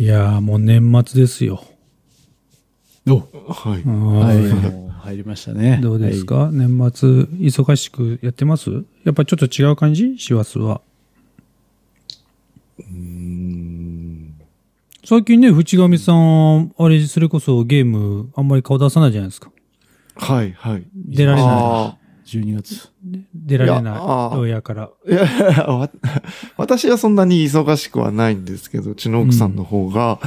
いやーもう年末ですよ。おはい。はい、入りましたね。い。どうですか、はい年末忙しくやってます？やっぱちょっと違う感じ？師走は。うーん。最近ね、淵上さん、あれ、それこそゲームあんまり顔出さないじゃないですか。はい、はい。出られない。あ ?12 月。出られない親から。ーいや 私はそんなに忙しくはないんですけど、うちの奥さんの方が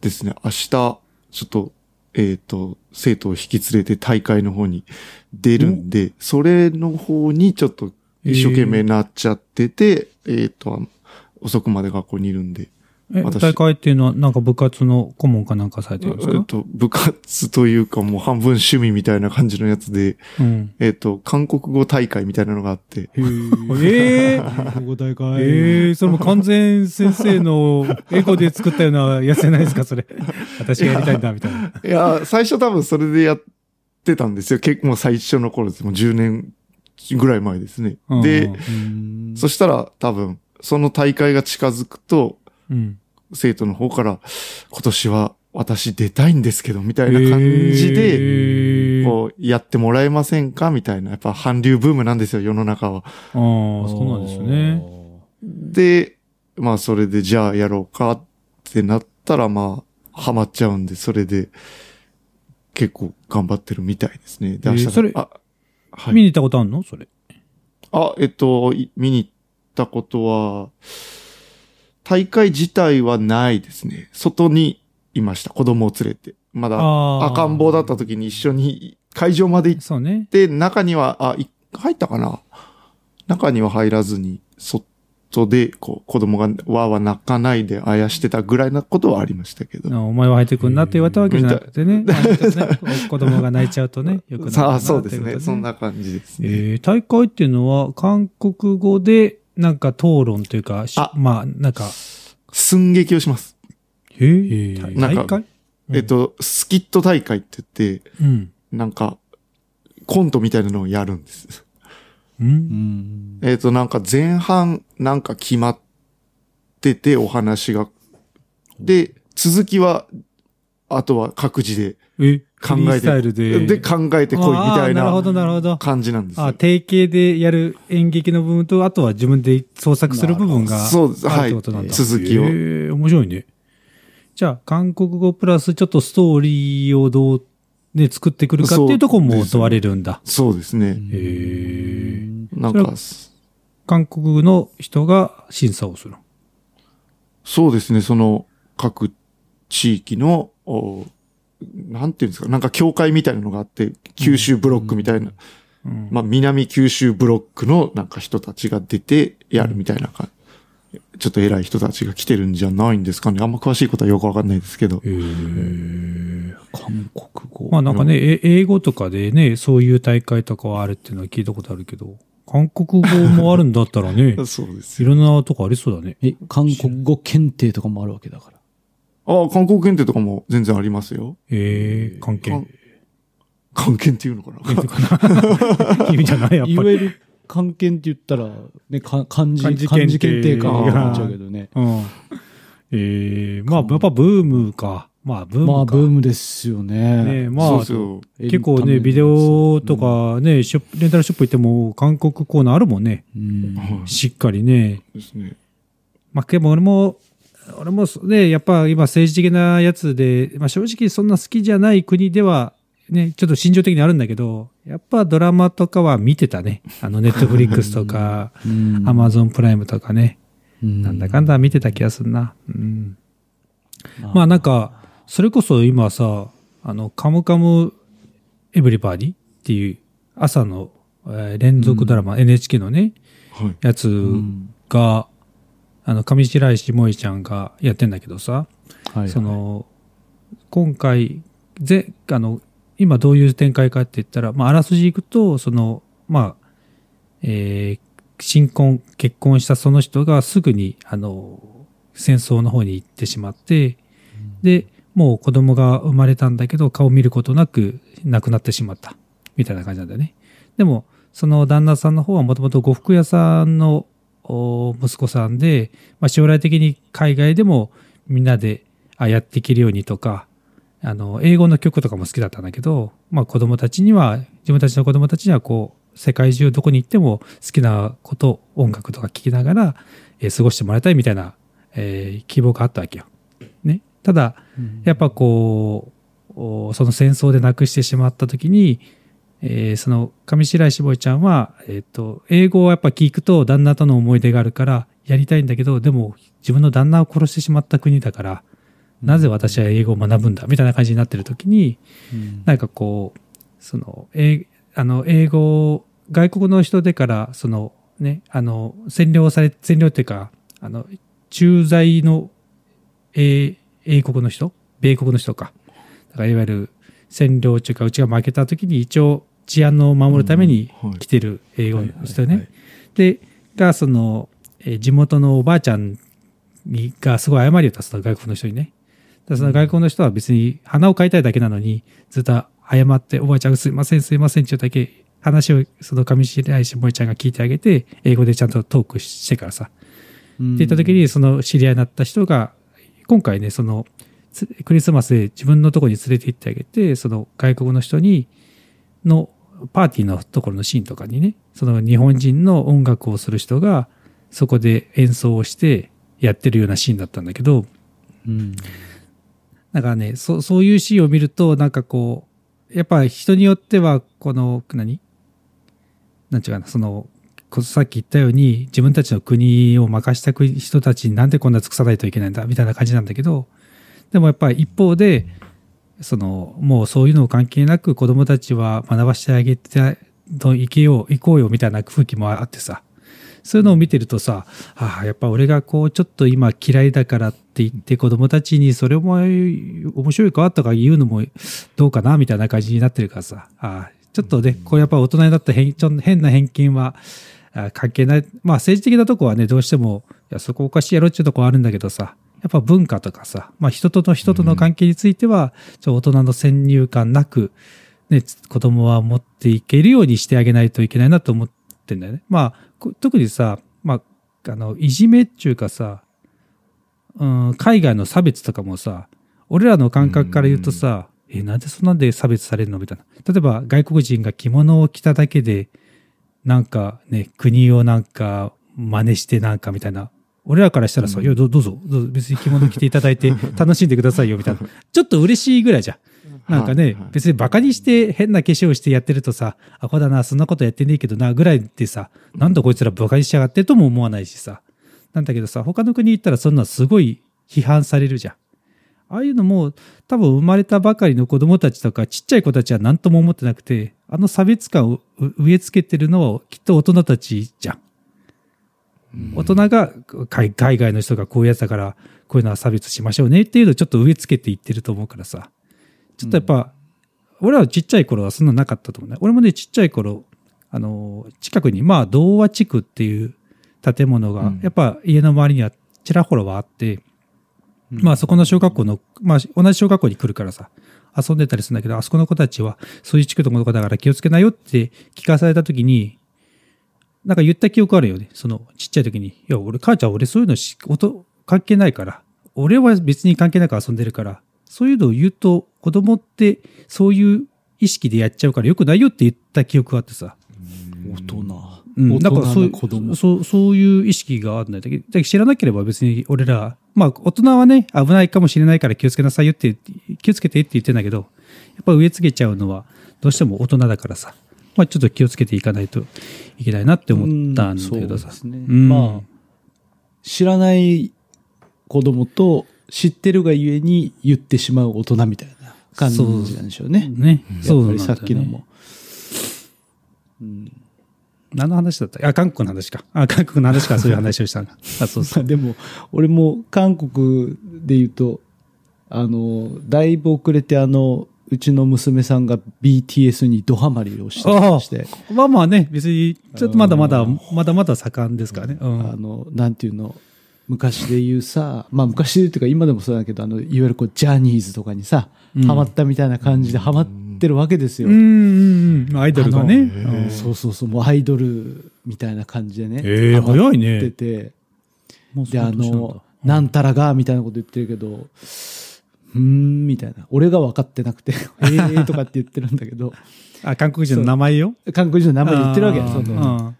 ですね、明日、ちょっと、えっ、と、生徒を引き連れて大会の方に出るんで、それの方にちょっと一生懸命なっちゃってて、えっ、と、遅くまで学校にいるんで、え、私大会っていうのはなんか部活の顧問かなんかされてるんですか、えっと、部活というかもう半分趣味みたいな感じのやつで、うん。えっと、韓国語大会みたいなのがあって、えー、お大会。えー、それも完全先生の エゴで作ったようなやつじゃないですか、それ。私がやりたいんだ、みたいな。いや、最初多分それでやってたんですよ。結構最初の頃です。もう10年ぐらい前ですね。うんで、うんそしたら多分、その大会が近づくと、うん。生徒の方から、今年は私出たいんですけど、みたいな感じで、えー、こう、やってもらえませんか？みたいな。やっぱ韓流ブームなんですよ、世の中は。ああ、そうなんですね。。で、まあそれでじゃあやろうかってなったらまあハマっちゃうんで、それで結構頑張ってるみたいですね。で、えー明日、それあ、はい。見に行ったことあるの？それ。あ、えっと、い見に行ったことは、大会自体はないですね。外にいました。子供を連れて。まだ赤ん坊だった時に一緒に会場まで行っそうね。て、中には、あ、い入ったかな？中には入らずに、外で、こう、子供がわーわー泣かないであやしてたぐらいなことはありましたけど。あお前は入ってくんなって言われたわけじゃなくてね。あね 子供が泣いちゃうとね、よくないかさあ、なそうですね。そんな感じですね。えー大会っていうのは、韓国語で、なんか討論というか、しあまあ、なんか、寸劇をします。えーへー大なんか会？えっ、と、スキット大会って言って、うん。なんか、コントみたいなのをやるんです。う。うんん。えっ、と、なんか前半、なんか決まってて、お話が。で、続きは、あとは各自でえ、考えスタイルて、で。で、考えてこいみたいなるほど、ななるほど。感じなんですよあ、定型でやる演劇の部分と、あとは自分で創作する部分がそうですあはいるってことなんだ。続きをえー面白いね。じゃあ、韓国語プラスちょっとストーリーをどう、ね、作ってくるかっていうところも問われるんだ。そうですね。へなんか韓国の人が審査をする。そうですね、その、各地域の、おなんていうんですか、なんか教会みたいなのがあって、九州ブロックみたいな、うんまあ、南九州ブロックのなんか人たちが出てやるみたいなか、ちょっと偉い人たちが来てるんじゃないんですかね。あんま詳しいことはよくわかんないですけど。へー韓国語。まあなんかね、え英語とかでね、そういう大会とかはあるっていうのは聞いたことあるけど、韓国語もあるんだったらね、そうですよ。いろんなとこありそうだね。え、韓国語検定とかもあるわけだから。ああ、韓国検定とかも全然ありますよ。ええ関係。韓韓検っていうのかな？意味じゃないやっぱり。いわゆる漢検って言ったら、ね、か漢字、漢字漢字検定検定かな思っちゃうけどね。うん。ええまあ、やっぱブームか。まあ、ブームか。まあ、ブームですよね。ねまあ。結構ね、ビデオとかね、ショップレンタルショップ行っても、韓国コーナーあるもんね。うん。はいしっかりね。ですね。まあ、でも俺も、俺もね、やっぱ今政治的なやつで、まあ正直そんな好きじゃない国では、ね、ちょっと心情的にあるんだけど、やっぱドラマとかは見てたね。あの、ネットフリックスとか、うんアマゾンプライムとかね。うんなんだかんだ見てた気がするな。うん。まあなんか、それこそ今さ、あの、カムカムエブリバディっていう朝の、えー連続ドラマ、NHK のね、はい。やつうんが、あの、上白石萌ちゃんがやってんだけどさ、はいはいその、今回、ぜ、あの、今どういう展開かって言ったら、まあ、あらすじいくと、その、まあ、えー新婚、結婚したその人がすぐに、あの、戦争の方に行ってしまって、で、もう子供が生まれたんだけど、顔見ることなく亡くなってしまった。みたいな感じなんだよね。でも、その旦那さんの方はもともと呉服屋さんのお息子さんで、まあ、将来的に海外でもみんなであやっていけるようにとか、あの、英語の曲とかも好きだったんだけど、まあ子供たちには、自分たちの子供たちにはこう、世界中どこに行っても好きなこと、音楽とか聴きながら、えー過ごしてもらいたいみたいな、えー希望があったわけよ。ね。ただ、やっぱこう、おその戦争で亡くしてしまった時に、えーその上白石萌ちゃんは、えっ、と、英語をやっぱ聞くと旦那との思い出があるからやりたいんだけど、でも自分の旦那を殺してしまった国だから、なぜ私は英語を学ぶんだみたいな感じになってる時に、うんなんかこう、その、えあの、英語を、外国の人でから、その、ね、あの、占領され、占領っていうか、あの、駐在の、えー英国の人米国の人か。だからいわゆる占領中か、うちが負けた時に一応治安を守るために来てる英語の人ね。で、が、その、えー地元のおばあちゃんにがすごい謝りを出すの、外国の人にね。でその外国の人は別に花を買いたいだけなのに、ずっと謝って、おばあちゃんすいません、すいませんっていうだけ、話をその上白石萌ちゃんが聞いてあげて、英語でちゃんとトークしてからさ。うんって言った時に、その知り合いになった人が、今回ね、その、つクリスマスで自分のところに連れて行ってあげて、その外国の人に、のパーティーのところのシーンとかにね、その日本人の音楽をする人が、そこで演奏をしてやってるようなシーンだったんだけど、うん。だからね、そそういうシーンを見ると、なんかこう、やっぱ人によっては、この、何？なんちゅうかな、その、こさっき言ったように、自分たちの国を任した国人たちになんでこんな尽くさないといけないんだ、みたいな感じなんだけど、でもやっぱり一方で、その、もうそういうの関係なく子供たちは学ばしてあげて、と行けよう、行こうよ、みたいな空気もあってさ、そういうのを見てるとさ、ああ、やっぱ俺がこう、ちょっと今嫌いだからって言って子供たちにそれも面白いかとか言うのもどうかなみたいな感じになってるからさ、ああ、ちょっとね、こうやっぱ大人になった変ちょ変な偏見はあ関係ない。まあ政治的なとこはね、どうしても、いや、そこおかしいやろっていうとこはあるんだけどさ、やっぱ文化とかさ、まあ人との人との関係については、ちょ大人の先入観なく、ね、子供は持っていけるようにしてあげないといけないなと思ってんだよね。まあ、こ特にさ、まあ、あの、いじめっていうかさ、うん、海外の差別とかもさ、俺らの感覚から言うとさ、え、なんでそんなんで差別されるのみたいな。例えば外国人が着物を着ただけで、なんかね、国をなんか真似してなんかみたいな。俺らからしたらさ、いや、どどうぞ、どうぞ、別に着物着ていただいて 楽しんでくださいよ、みたいな。ちょっと嬉しいぐらいじゃん。なんかね、はいはい別にバカにして変な化粧してやってるとさ、あ、こうだな、そんなことやってねえけどな、ぐらいでさ、なんだこいつらバカにしやがってとも思わないしさ。なんだけどさ、他の国行ったらそんなすごい批判されるじゃん。ああいうのも多分生まれたばかりの子供たちとかちっちゃい子たちは何とも思ってなくて、あの差別感をう植え付けてるのはきっと大人たちじゃん。大人が海海外の人がこういうやつだからこういうのは差別しましょうねっていうのをちょっと植え付けていってると思うからさ。ちょっとやっぱ、俺らはちっちゃい頃はそんなのなかったと思うね。俺もね、ちっちゃい頃、あの、近くに、まあ、童話地区っていう建物が、うんやっぱ家の周りにはちらほらはあって、まあそこの小学校の、まあ同じ小学校に来るからさ、遊んでたりするんだけど、あそこの子たちは、そういう地区の子だから気をつけなよって聞かされたときに、なんか言った記憶あるよね。そのちっちゃい時に。いや、俺、母ちゃん、俺そういうのし音関係ないから。俺は別に関係なく遊んでるから。そういうのを言うと、子供ってそういう意識でやっちゃうから良くないよって言った記憶があってさ。大人。うん、だからそういう、そう、そういう意識があるんだけど、だけど知らなければ別に俺ら、まあ大人はね、危ないかもしれないから気をつけなさいよって、気をつけてって言ってんだけど、やっぱ植え付けちゃうのはどうしても大人だからさ、まあちょっと気をつけていかないといけないなって思ったんだけどさ。そうですね。うんまあ、知らない子供と知ってるがゆえに言ってしまう大人みたいな感じなんでしょうね。ね。そうねやっぱりさっきのも。うん何の話だった？あ、韓国の話か。あ、韓国の話からそういう話をしたんだ。あ、そうそう。まあでも、俺も韓国で言うと、あの、だいぶ遅れてあの、うちの娘さんが BTS にドハマりをしてまして、まあまあね、別に、ちょっとまだまだ、まだまだ盛んですからね。うんあの、なんていうの、昔で言うさ、まあ昔で言うというか今でもそうだけど、あの、いわゆるこう、ジャニーズとかにさ、うんハマったみたいな感じでハマってるわけですよ。うんうんうん。アイドルがね。そうそうそう、もうアイドルみたいな感じでね。ええ早いねってて、で、あの年なんだの、なんたらが、みたいなこと言ってるけど、ふーん、みたいな。俺が分かってなくて、えーとかって言ってるんだけど、あ、韓国人の名前よ？韓国人の名前言ってるわけその、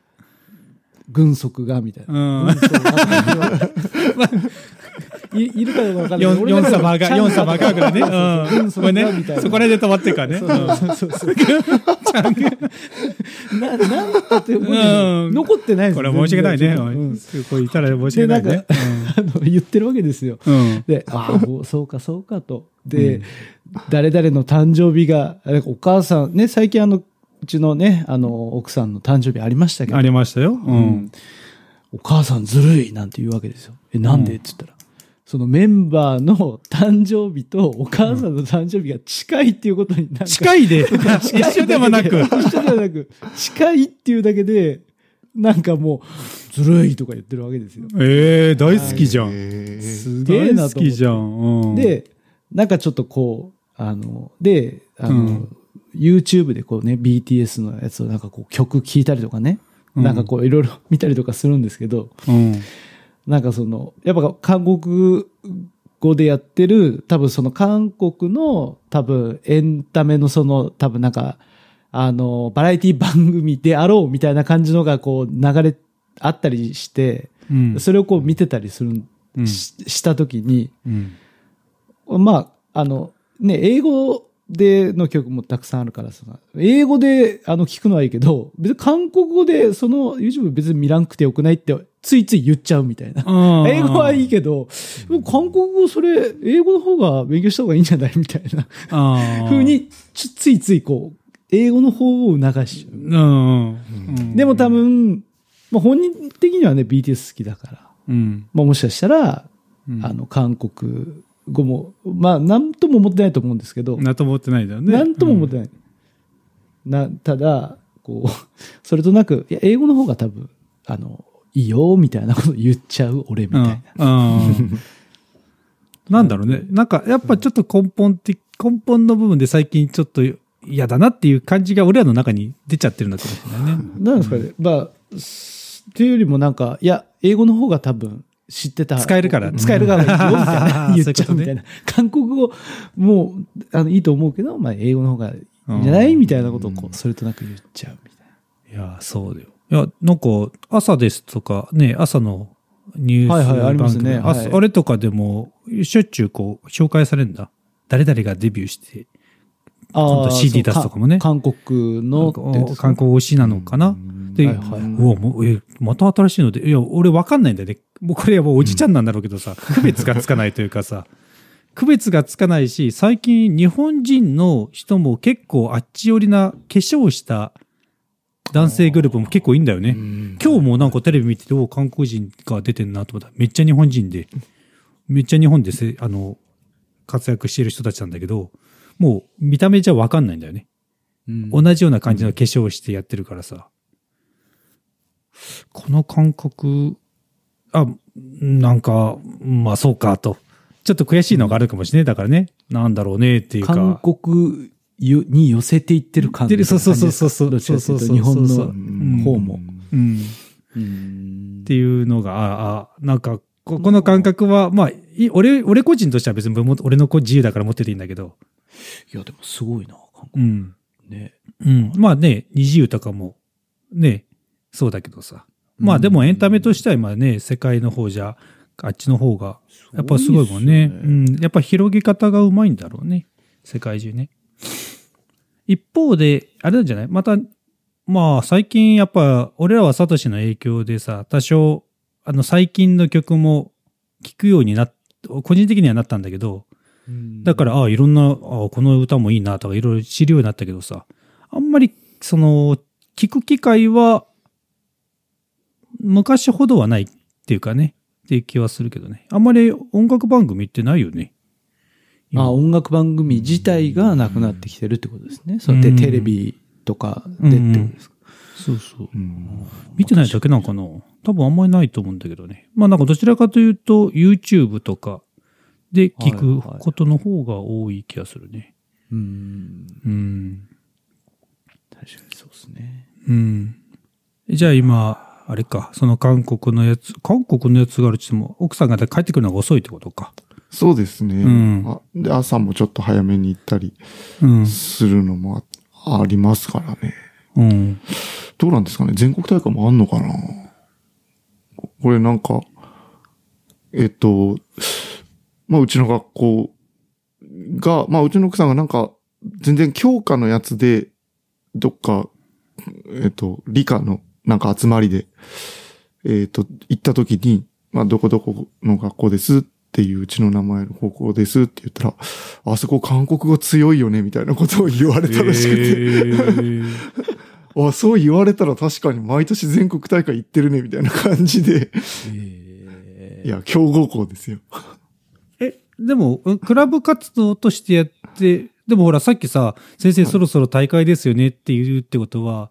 軍足が、みたいな。うん。うん軍足が いいるかどうか分かんない。ヨンヨンサバが、ヨンサバがぐらいね。軍うん。これね。そこら辺で止まってるからね。そうそうそう。な、なんだって残ってないですこれは申し訳ないね。うんこれ言ったら申し訳ないね。あの言ってるわけですよ。うん。で、ああ、そうか、そうかと。で、誰々の誕生日が、お母さん、ね、最近あの、うちのね、あの、奥さんの誕生日ありましたけど、ありましたよ。ううんん。お母さんずるいなんて言うわけですよ。え、なんで？うんって言ったら。そのメンバーの誕生日とお母さんの誕生日が近いっていうことになんか、近いで。一緒でもなく。一緒ではなく、近いっていうだけで、なんかもう、ずるいとか言ってるわけですよ。ええ、大好きじゃん。えーすげえなと思って大好きじゃん。うん、で、なんかちょっとこう、あの、で、あの、うん YouTube でこうね、BTS のやつをなんかこう曲聴いたりとかね、うんなんかこういろいろ見たりとかするんですけど、うん。なんかその、やっぱ韓国語でやってる、多分その韓国の多分エンタメのその多分なんか、あの、バラエティ番組であろうみたいな感じのがこう流れあったりして、うん。それをこう見てたりするん、うんししたときに、うん。まあ、あの、ね、英語での曲もたくさんあるからさ、英語であの聞くのはいいけど、別に韓国語でその YouTube 別に見らんくてよくないってついつい言っちゃうみたいな。英語はいいけど、韓国語それ、英語の方が勉強した方がいいんじゃないみたいなあー風。に、ついついこう、英語の方を促しちゃ。うんでも多、分、まあ、本人的にはね、BTS 好きだから、うん。まあ、もしかしたら、うんあの、韓国語も、まあ、なんとも思ってないと思うんですけど、なんとも思ってないんだよね。なんとも思ってない。な、ただ、こう、それとなく、いや、英語の方が多分、あの、いいよ、みたいなこと言っちゃう、俺、みたいな。うん。うんなんだろうね。なんか、やっぱちょっと根本的、根本の部分で最近ちょっと嫌だなっていう感じが俺らの中に出ちゃってるんだかもしれないね。なんですかね。まあ、すっていうよりもなんか、いや、英語の方が多分知ってた。使えるから使えるからいいよ、みたいな。言っちゃうみたいな。韓国語もう、あの、いいと思うけど、まあ、英語の方がいいんじゃない？みたいなことをこう、それとなく言っちゃうみたいな。いや、そうだよ。いや、なんか、朝ですとか、ね、朝のニュースはいはいあります番組ねはいああれとかでも、しょっちゅうこう、紹介されるんだ。誰々がデビューして、CD 出すとかもね。韓国のってやつですね、観光推しなのかな？で、はいはいうわもうえ、また新しいので、いや、俺わかんないんだよ。ね。もうこれはもうおじちゃんなんだろうけどさ、区別がつかないというかさ、区別がつかないし、最近日本人の人も結構あっち寄りな化粧した男性グループも結構いいんだよね。今日もなんかテレビ見てて、お韓国人が出てんなと思った。ら、めっちゃ日本人で、めっちゃ日本でせ、あの、活躍してる人たちなんだけど、もう見た目じゃわかんないんだよね。うん同じような感じの化粧をしてやってるからさ。この感覚、あ、なんか、まあそうかと。ちょっと悔しいのがあるかもしれない。だからね、なんだろうねっていうか。韓国に寄せていってる感じでそうそうそうそうそう。そうそうそう日本の方も。うん。うんっていうのが、ああ、なんか、ここの感覚は、まあ、い俺、俺個人としては別にも俺の子自由だから持ってていいんだけど、いや、でもすごいな、韓国うん。ね。うん。まあね、二自由とかも、ね、そうだけどさ。まあでもエンタメとしては今ね、世界の方じゃ、あっちの方が、やっぱすごいもんね。すごいっすようん。やっぱ広げ方がうまいんだろうね。世界中ね。一方で、あれなんじゃない？また、まあ最近やっぱ、俺らはサトシの影響でさ、多少、あの最近の曲も聴くようになっ、個人的にはなったんだけど、だから、ああ、いろんな、ああ、この歌もいいなとか、いろいろ知るようになったけどさ、あんまり、その、聞く機会は、昔ほどはないっていうかね、っていう気はするけどね。あんまり音楽番組ってないよね。今あ、音楽番組自体がなくなってきてるってことですね。そうで、うんテレビとかでってことですか？そうそう。見てないだけなのかな？多分あんまりないと思うんだけどね。まあなんかどちらかというと YouTube とかで聞くことの方が多い気がするね。うん。うん。確かにそうですね。うん。じゃあ今、あれか、その韓国のやつ、韓国のやつがあるって言っても、奥さんが帰ってくるのが遅いってことか。そうですね。うんあで、朝もちょっと早めに行ったりうん。するのもあありますからね。うん。どうなんですかね？全国大会もあんのかな？これなんか、えっと、まあうちの学校が、まあうちの奥さんがなんか、全然教科のやつで、どっか、えっと、理科のなんか集まりで、えっと、行った時に、まあどこどこの学校ですっていううちの名前の高校ですって言ったら、あそこ韓国語強いよねみたいなことを言われたらしくて、えー あ、そう言われたら確かに毎年全国大会行ってるね、みたいな感じで。えいや、強豪校ですよ。え、でも、クラブ活動としてやって、でもほら、さっきさ、先生そろそろ大会ですよねって言うってことは、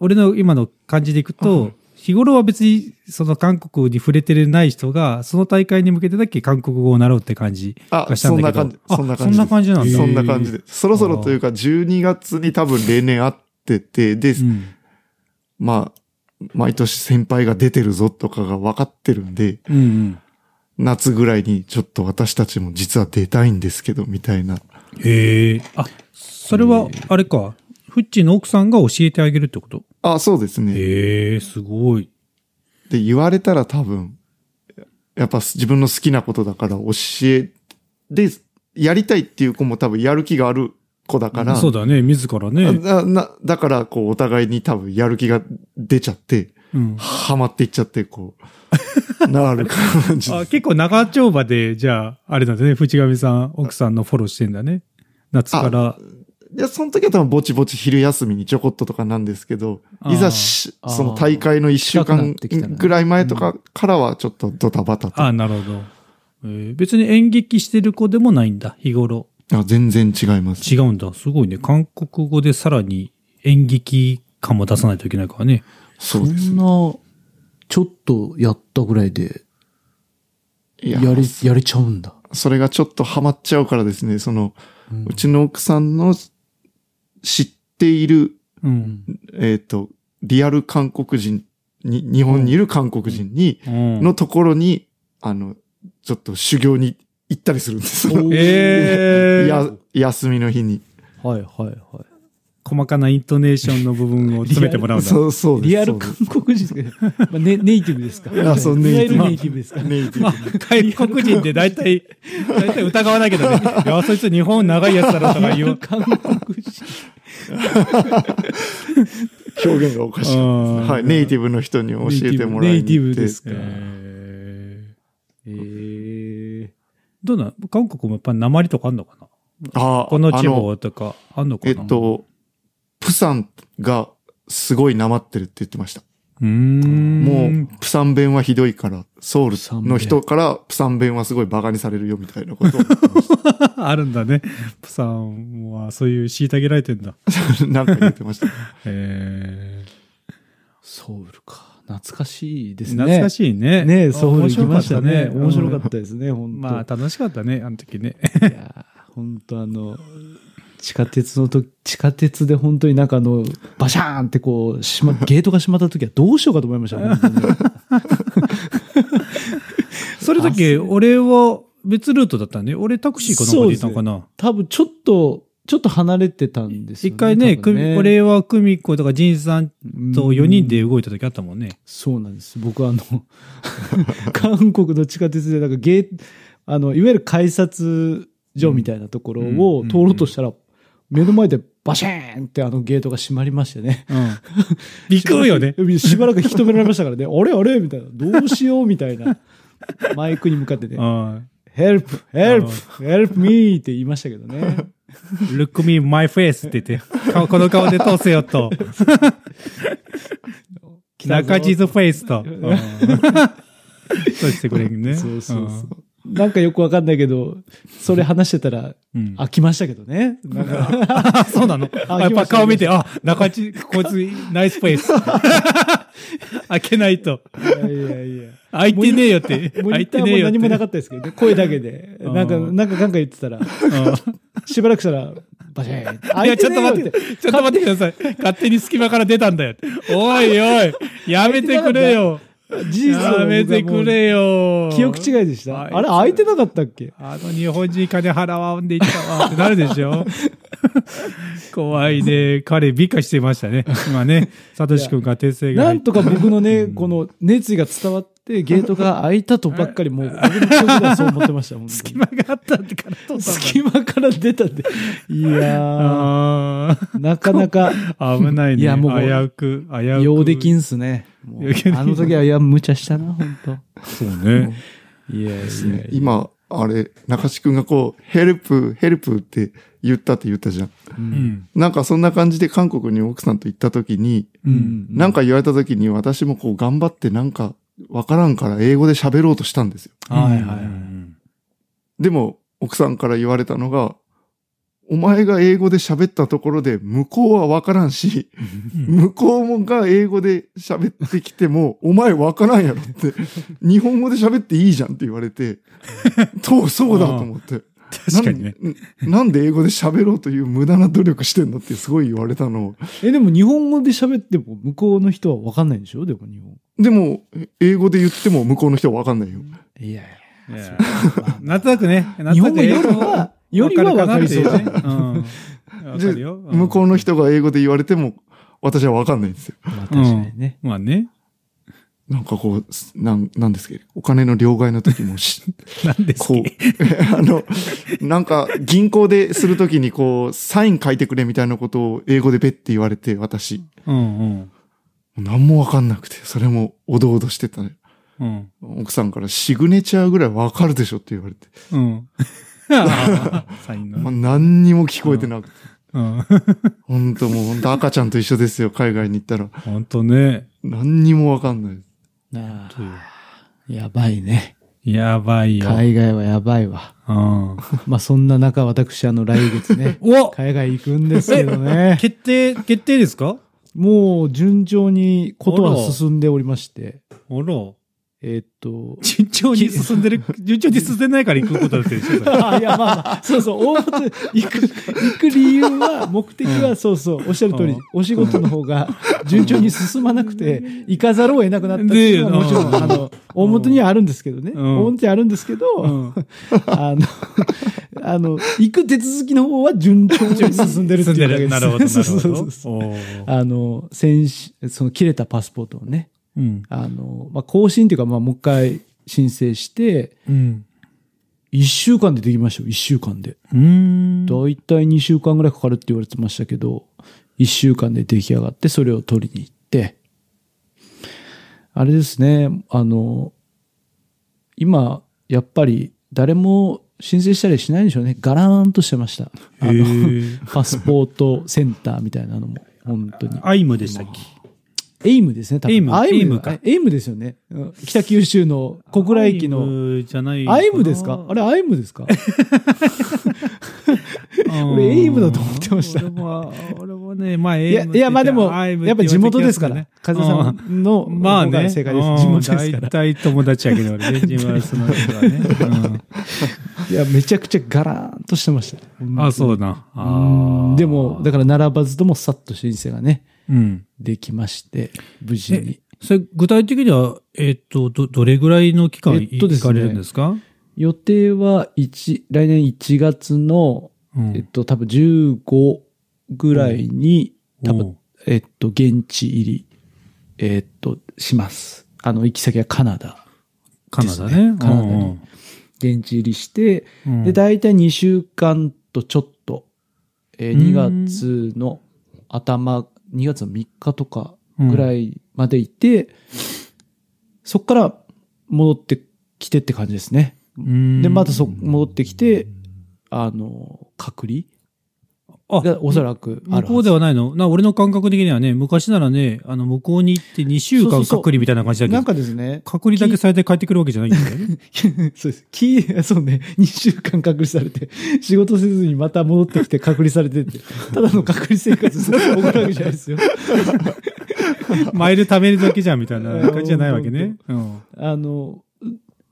俺の今の感じでいくと、はい日頃は別にその韓国に触れてない人が、その大会に向けてだけ韓国語を習うって感じあが、したんだけど。そんな感じ。あそんな感じ。そんな感じなんだ。そんな感じで。そろそろというか、12月に多分例年あってて、で、うん。まあ、毎年先輩が出てるぞとかが分かってるんで、うんうん。夏ぐらいにちょっと私たちも実は出たいんですけど、みたいな。へえ。あ、それは、あれか。フッチーの奥さんが教えてあげるってこと？あ、そうですね。へえ、すごい。で、言われたら多分、やっぱ自分の好きなことだから教え、で、やりたいっていう子も多分やる気がある子だから、そうだね、自らね。ななだから、こう、お互いに多分やる気が出ちゃって、うん。ハマっていっちゃって、こう、なる感じ。あ結構長丁場で、じゃあ、あれなんだね、藤上さん、奥さんのフォローしてんだね。夏から。いや、その時は多分ぼちぼち昼休みにちょこっととかなんですけど、いざし、その大会の一週間ぐらい前とかからはちょっとドタバタと。あなるほど。えー別に演劇してる子でもないんだ、日頃。あ全然違います。違うんだ。すごいね。韓国語でさらに演劇感も出さないといけないからね。そうですそん。な、ちょっとやったぐらいで、いやれ、やれちゃうんだ。それがちょっとハマっちゃうからですね、その、うちの奥さんの知っている、うん。えっ、と、リアル韓国人に、日本にいる韓国人に、うんのところに、あの、ちょっと修行に行ったりするんです。えー、や、休みの日に。はいはいはい。細かなイントネーションの部分を詰めてもらうんだ。そう、そうです。リアル韓国人ですか？まあネネイティブですか？あそうネイティブネイティブですか？ネイティブまあ、外国人って大体、大体疑わないけどね。いや、そいつ日本長いやつだろとか言う。韓国人。表現がおかしい。うんはい。ネイティブの人に教えてもらいに行って。ネイティブですか？えーええどうなん？韓国もやっぱり鉛とかあんのかな？あこの地あ方とかあんのかえなっと、プサンがすごいなまってるって言ってました。うーん。もう、プサン弁はひどいから、ソウルの人からプサン弁はすごいバカにされるよみたいなことを あるんだね。プサンはそういう虐げられてんだ。た。なんか言ってました。えソウルか。懐かしいでー、すね。懐かしいね。ねえソウル行きましたね。面面白かった白かったですね、本当まあ楽しかったね、あの時ね。いやー本当あの、地下鉄のと地下鉄で本当になんかあの、バシャーンってこう、しま、ゲートが閉まった時はどうしようかと思いました、本当にそれ時、俺は別ルートだったね。俺タクシーかなんかでいたのかな。多分ちょっと、ちょっと離れてたんですよ、一回ね、多分くみ俺は久美子とか仁さんと4人で動いた時あったもんね。そうなんです。僕はあの、韓国の地下鉄でなんかゲー、あの、いわゆる改札所みたいなところをうん通ろうとしたら、目の前でバシーンってあのゲートが閉まりましてね。うん。びっくりよね。しばらく引き止められましたからね。あれあれみたいな。どうしようみたいな。マイクに向かってね。うん help, help, help me って言いましたけどね。look me my face って言って、顔この顔で通せよと。中地図フェイスと。うんそうしてくれるね。そうそうそう。なんかよくわかんないけど、それ話してたらうん。飽きましたけどね。なんかあ、そうなの？やっぱ顔見て、あ、中地、こいつ、ナイスフェイス。開けないと。いやいやいや。開いてねえよって。モ開いてねえよ。何もなかったですけどね。声だけで。うんなんか、なんかガンガン言ってたら、しばらくしたら、バシーン。いや、ちょっと待って、ちょっと待ってください。勝手に隙間から出たんだよ。おいおい、やめてくれよ。事実をやめてくれよ。記憶違いでした？あれ、空いてなかったっけ？あの日本人金払わんでいったわってなるでしょ？怖いね。彼美化してましたね。今ね、サトシ君が訂正がなんとか僕のね、この熱意が伝わって、ゲートが開いたとばっかり、もう、僕の記憶ではそう思ってました、隙間があったってから隙間から出たって。いやあー、なかなか、ー危ないね。いやもう危うく、危うく。用できんすね。あの時は、いや、無茶したな、本当そうね。いやいやいや今、あれ、中地くんがこう、ヘルプ、ヘルプって言ったって言ったじゃん。う。うんん。なんかそんな感じで韓国に奥さんと行った時に、うん。なんか言われた時に私もこう頑張ってなんかわからんから英語で喋ろうとしたんですよ。はいはいうんでも奥さんから言われたのが、お前が英語で喋ったところで向こうはわからんし、向こうもが英語で喋ってきても、お前わからんやろって、日本語で喋っていいじゃんって言われて、と、そうだと思って。確かにね。なんなんで英語で喋ろうという無駄な努力してんのってすごい言われたのを。え、でも日本語で喋っても向こうの人は分かんないんでしょ？でも日本。でも、英語で言っても向こうの人はわかんないよ。いやいいやなんとなくね。や。日本語よりは、よりは分かりそうだね。向こうの人が英語で言われても、私はわかんないんですよ。まあ確かにね。まあね。なんかこう、なん、なんですけ？ど、お金の両替の時もし、なんですこう、あの、なんか銀行でするときにこう、サイン書いてくれみたいなことを英語でべって言われて、私、うんうん。何もわかんなくて、それもおどおどしてたね。うん。奥さんからシグネチャーぐらいわかるでしょって言われて。うん。サインまあ、の。何にも聞こえてなくて。うん。本当もう本当赤ちゃんと一緒ですよ、海外に行ったら。ほんとね。何にもわかんない。なあやばいね。やばいよ。海外はやばいわ。うん。まあそんな中、私、あの、来月ね、お海外行くんですけどね。決定、決定ですか？もう順調にことは進んでおりまして、あら。えーっと、順調に進んでる、順調に進んでないから行くことだってでしょい？や、まあまあ、そうそう、大元、行く、行く理由は、目的は、そうそう、おっしゃる通りうん、お仕事の方が順調に進まなくて、行かざるを得なくなったっていうのはもちろん、であの、大元にはあるんですけどね。うん。大元にはあるんですけど、うん。あの、あの、行く手続きの方は順調に進んでるっていうだけです。なるほど、なるほど。あの、先しその切れたパスポートをね、うん。あの、まあ、更新っていうか、まあ、もう一回申請して、うん。一週間でできましたよ、一週間で。うーん。だいたい2週間ぐらいかかるって言われてましたけど、1週間で出来上がって、それを取りに行って、あれですね、あの、今、やっぱり誰も申請したりしないんでしょうね。ガラーンとしてました。あへの、ー パスポートセンターみたいなのも、本当に。アイムでしたっけ？エイムですね、多分。エイムあエイムかエイムですよね。うん北九州の小倉駅の。アイムじゃないアイムですか？あれ、アイムですか？俺エイムだと思ってました俺も、俺もね、まあ、エいや、イムいや、まあでも、やっぱ地元ですから。風さんの、まあね、正解です。うん地元ですから。大体友達やけど、俺ね、自分その人はね。いや、めちゃくちゃガラーンとしてました。うんあ、そうな。でも、だから並ばずともさっと申請がね、うん。できまして、無事に。それ、具体的には、えっと、ど、どれぐらいの期間えっとですね行かれるんですか？予定は一来年1月の、うんえっと、多分15ぐらいに、多分、えっと、現地入り、えっと、します。あの、行き先はカナダ。カナダですねね。カナダに現地入りして、うんで、大体2週間とちょっと、えーうん2月の頭、2月の3日とかぐらいまでいて、そっから戻ってきてって感じですね。うんで、またそ、戻ってきて、あの、隔離あ、がおそらくある向こうではないの？な、俺の感覚的にはね、昔ならね、あの、向こうに行って2週間隔離みたいな感じだけど、なんかですね、隔離だけされて帰ってくるわけじゃないんだよね。そうです。きそうね、2週間隔離されて、仕事せずにまた戻ってきて隔離されてって、ただの隔離生活ずっと送るわけじゃないですよ。マイル貯めるだけじゃんみたいな感じじゃないわけね。うん。あの、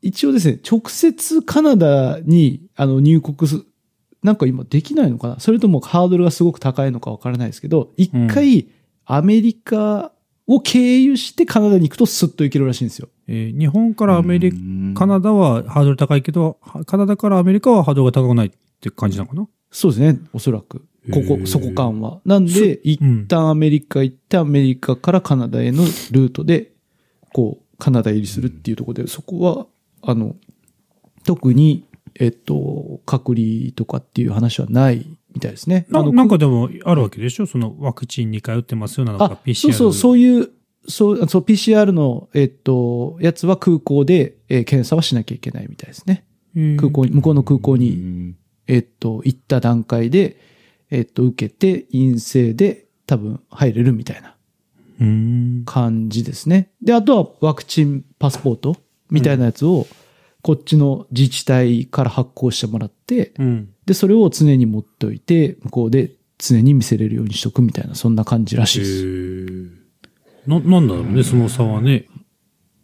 一応ですね、直接カナダにあの入国す、なんか今できないのかな？それともハードルがすごく高いのかわからないですけど、一回アメリカを経由してカナダに行くとスッと行けるらしいんですよ。えー日本からアメリカ、カカナダはハードル高いけど、はカナダからアメリカはハードルが高くないって感じなのかな？そうですね、おそらく。ここ、そこ間は。なんで、一旦アメリカ行って、アメリカからカナダへのルートで、こう、カナダ入りするっていうところで、そこは、あの、特に、えっと、隔離とかっていう話はないみたいですね。ななんかでもあるわけでしょ？そのワクチン2回打ってますよなのかあ、PCR。そうそう、そういう、そう、そう、PCR の、えっと、やつは空港で、えー検査はしなきゃいけないみたいですね。うん空港に、向こうの空港に、に。えっと、行った段階で、えっと、受けて陰性で多分入れるみたいなうん。感じですね。で、あとはワクチンパスポートみたいなやつを、こっちの自治体から発行してもらって、うん。で、それを常に持っておいて、向こうで常に見せれるようにしとくみたいな、そんな感じらしいです。な、なんだろうね、その差はね。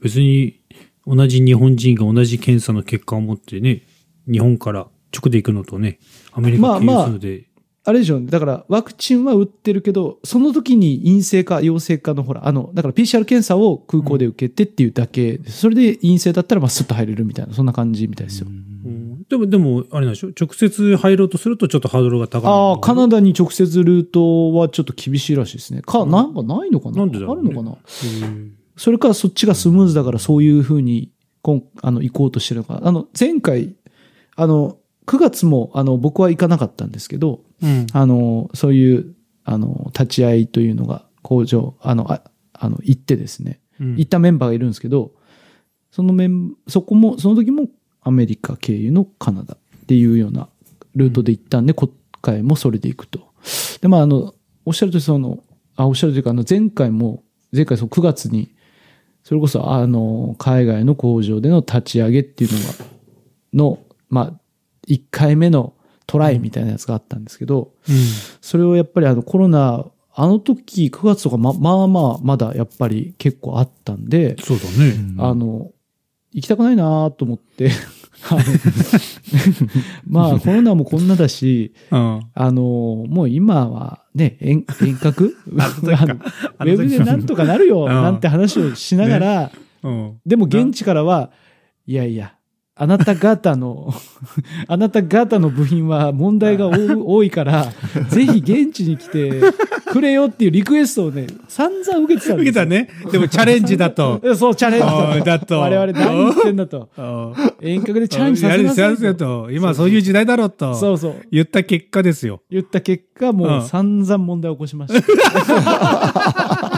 別に、同じ日本人が同じ検査の結果を持ってね、日本から直で行くのとね、アメリカ経まあまあ由するで、あれでしょ。だから、ワクチンは打ってるけど、その時に陰性か陽性かのほら、あの、だから PCR 検査を空港で受けてっていうだけで、それで陰性だったら、まあ、スッと入れるみたいな、そんな感じみたいですよ。うん。でも、でも、あれなんでしょ。直接入ろうとするとちょっとハードルが高い。ああ、カナダに直接ルートはちょっと厳しいらしいですね。か、なんかないのかな？なんでだろうね。あるのかな？うん。それかそっちがスムーズだからそういうふうに、こんあの、行こうとしてるのか。あの、前回、あの、9月も、あの、僕は行かなかったんですけど、うん。あの、そういう、あの、立ち会いというのが、工場、あの、ああの、行ってですね、うん行ったメンバーがいるんですけど、そのメン、そこも、その時もアメリカ経由のカナダっていうようなルートで行ったんで、今回もそれで行くと。で、まあ、あの、おっしゃるとりその、あ、おっしゃるというか、あの、前回も、前回その9月に、それこそ、あの、海外の工場での立ち上げっていうのが、の、まあ、1回目のトライみたいなやつがあったんですけど、それをやっぱりあのコロナ、あの時9月とかま、まあまあ、まだやっぱり結構あったんで、そうだね。あの、行きたくないなと思って、まあコロナもこんなだし、うん。あの、もう今はね、遠遠隔？ウェブでなんとかなるよ、うんなんて話をしながら、うん。でも現地からは、いやいや、あなた方の、あなた方の部品は問題が多多いから、ぜひ現地に来てくれよっていうリクエストをね、散々受けてたんですよ。受けたね。でもチャレンジだと。そう、チャレンジだと我々何言ってんだと。遠隔でチャレンジさせなさいやるやると。今そういう時代だろうと。そうそう。言った結果ですよ。言った結果、もうんう散々問題を起こしました。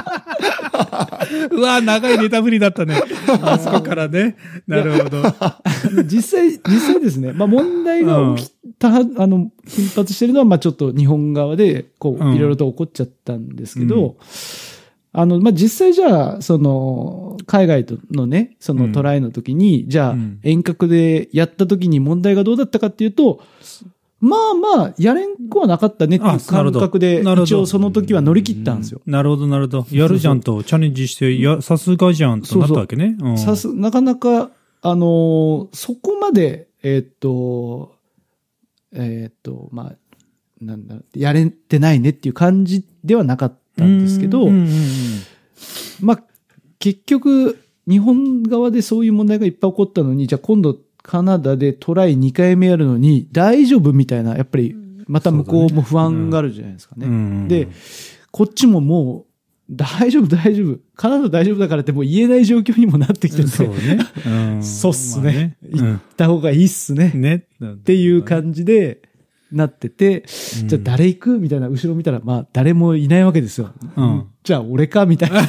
うわ長いネタ振りだったね。あそこからね。なるほど。実際、実際ですね、まあ問題が起きた、あの、頻発してるのは、まあちょっと日本側で、こう、うんいろいろと起こっちゃったんですけど、あの、まあ実際じゃあ、その、海外とのね、そのトライの時に、じゃあうん、遠隔でやった時に問題がどうだったかっていうと、まあまあ、やれんくはなかったねっていう感覚で、一応その時は乗り切ったんですよ。なるほど、なるほど。やるじゃんと、チャレンジして、や、さすがじゃんとなったわけね。うん。さす、なかなか、あのーそこまで、えーっと、えーっと、まあ、なんだ、やれてないねっていう感じではなかったんですけど、まあ、結局、日本側でそういう問題がいっぱい起こったのに、じゃあ今度カナダでトライ2回目やるのに大丈夫みたいな、やっぱりまた向こうも不安があるじゃないですかね。うんで、こっちももう、大丈夫大丈夫。カナダ大丈夫だからってもう言えない状況にもなってきてて、そうね。うんそうっすね。まあ行った方がいいっすね。うんね。っっていう感じでなってて、じゃあ誰行く？みたいな後ろ見たら、まあ誰もいないわけですよ。うんじゃあ俺か？みたいな。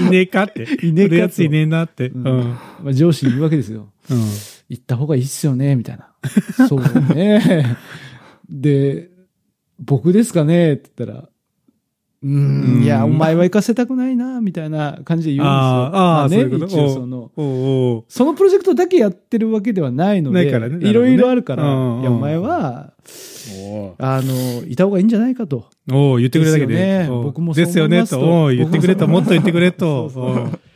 いねえかって。いねえかと来るやついねえなって。ううんん。まあ上司に言うわけですよ。うん。行った方がいいっすよね、みたいな。そうね。で、僕ですかね？って言ったら、いや、お前は行かせたくないな、みたいな感じで言うんですよ。あーあね、そういうこと？一応その、そのプロジェクトだけやってるわけではないので、ないろいろあるから、いや、お前は、あの、いた方がいいんじゃないかと。おう言ってくれただけで。すよね。僕もそうですよねと。言ってくれと。もっと言ってくれと。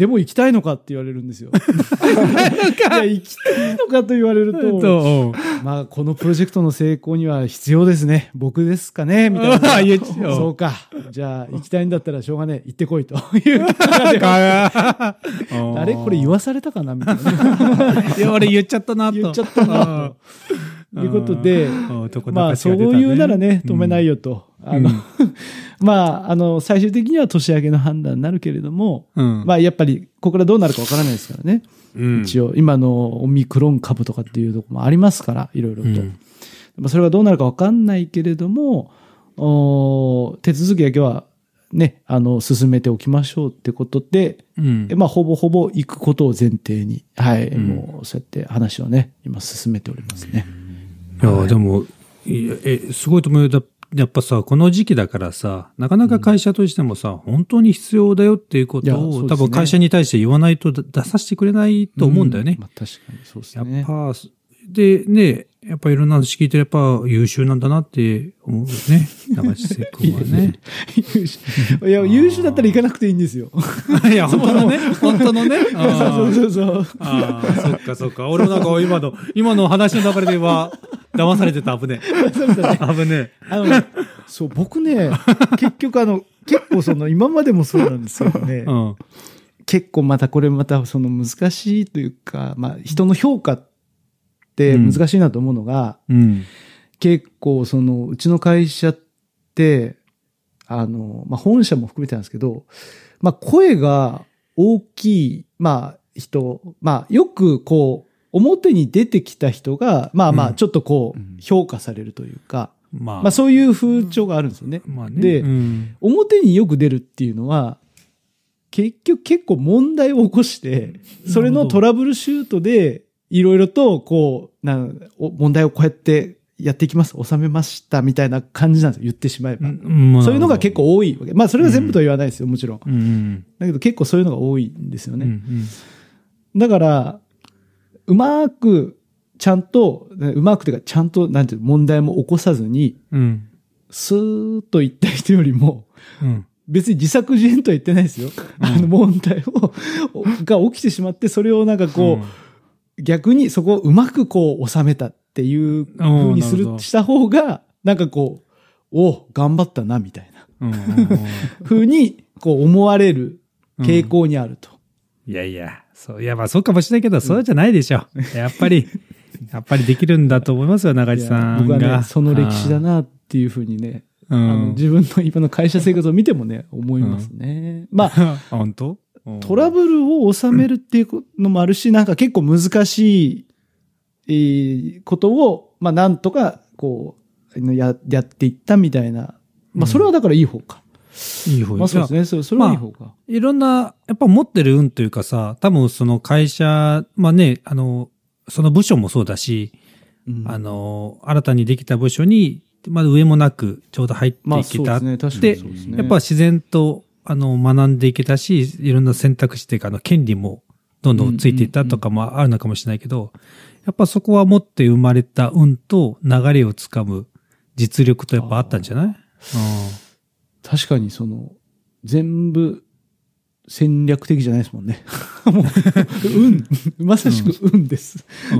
でも行きたいのかって言われるんですよ。いや、行きたいのかと言われると、まあ、このプロジェクトの成功には必要ですね。僕ですかね みたいな。そうか。じゃあ、行きたいんだったらしょうがねえ。行ってこいという。ああれこれ言わされたかなみたいな。いや、俺言っちゃったなと。言っちゃったなと。いうことで、まあ、そういうならね、止めないよと。あの、まあ、あの、最終的には年明けの判断になるけれども、うん。まあ、やっぱり、ここからどうなるかわからないですからね。うん一応、今のオミクロン株とかっていうところもありますから、いろいろと。うんまあ、それがどうなるかわかんないけれども、お手続きだけは、ね、あの、進めておきましょうってことで、うんえまあ、ほぼほぼ行くことを前提に、はい、うんもう、そうやって話をね、今進めておりますね。いや、でも、いやえ、すごいと思うよ。だやっぱさ、この時期だからさ、なかなか会社としてもさ、本当に必要だよっていうことを、ね多分会社に対して言わないとだ出させてくれないと思うんだよね。まあ、確かにそうですやっね。ぱ、で、ね、やっぱいろんな話聞いてやっぱ優秀なんだなって思うね。長地瀬君はね。優秀いや、優秀だったら行かなくていいんですよ。いや、本当のね、本当のね。あそうーそうそう。あー、そっかそっか。俺もなんか今の、今の話の流れでは、騙されてた、危ねえ。危ねあの、そう、僕ね、結局あの、結構その、今までもそうなんですけどねえ。う、ん。結構またこれまたその難しいというか、まあ人の評価って難しいなと思うのが、うん。結構その、うちの会社って、あの、まあ本社も含めてなんですけど、まあ声が大きい、まあ人、まあよくこう、表に出てきた人が、まあまうん。あちょっとこうん。う、評価されるというか、まあ、まあそういう風潮があるんですよね。まあね。でうん。表によく出るっていうのは、結局結構問題を起こして、それのトラブルシュートで、いろいろと、こう、なんお問題をこうやってやっていきます、収めました、みたいな感じなんですよ、言ってしまえば。うんまあそういうのが結構多いわけ。まあ、それが全部とは言わないですよ、もちろん。うんうん。だけど結構そういうのが多いんですよね。うんうんだから、うまく、ちゃんと、うまくていうか、ちゃんと、なんていうの問題も起こさずに、うん。スーッといった人よりも、うん。別に自作自演とは言ってないですよ。あの問題を、が起きてしまって、それをなんかこう、逆にそこをうまくこう収めたっていう風にするした方が、なんかこう、お頑張ったな、みたいなうんう に、こう思われる傾向にあると。いやいや、そう、いやまあそうかもしれないけど、そうじゃないでしょ。やっぱり、やっぱりできるんだと思いますよ、中地いさん僕はね、その歴史だなっていう風にね、うん。自分の今の会社生活を見てもね、思いますね。まあ、あ、本当？トラブルを収めるっていうのもあるし、なんか結構難しい、えーことを、まあなんとか、こう、や、やっていったみたいな。まあそれはだからいい方か。いい方まあそうですね。そそれはいい方か。いろんな、やっぱ持ってる運というかさ、多分その会社、まあね、あの、その部署もそうだし、うんあの、新たにできた部署に、まだ上もなくちょうど入ってまあいけた。そうですね。ね。やっぱ自然と、あの、学んでいけたし、いろんな選択肢っていうか、あの、権利もどんどんついていったとかもあるのかもしれないけど、やっぱそこは持って生まれた運と流れをつかむ実力とやっぱあったんじゃない？確かにその、全部戦略的じゃないですもんね。もう、運、まさしく運です。う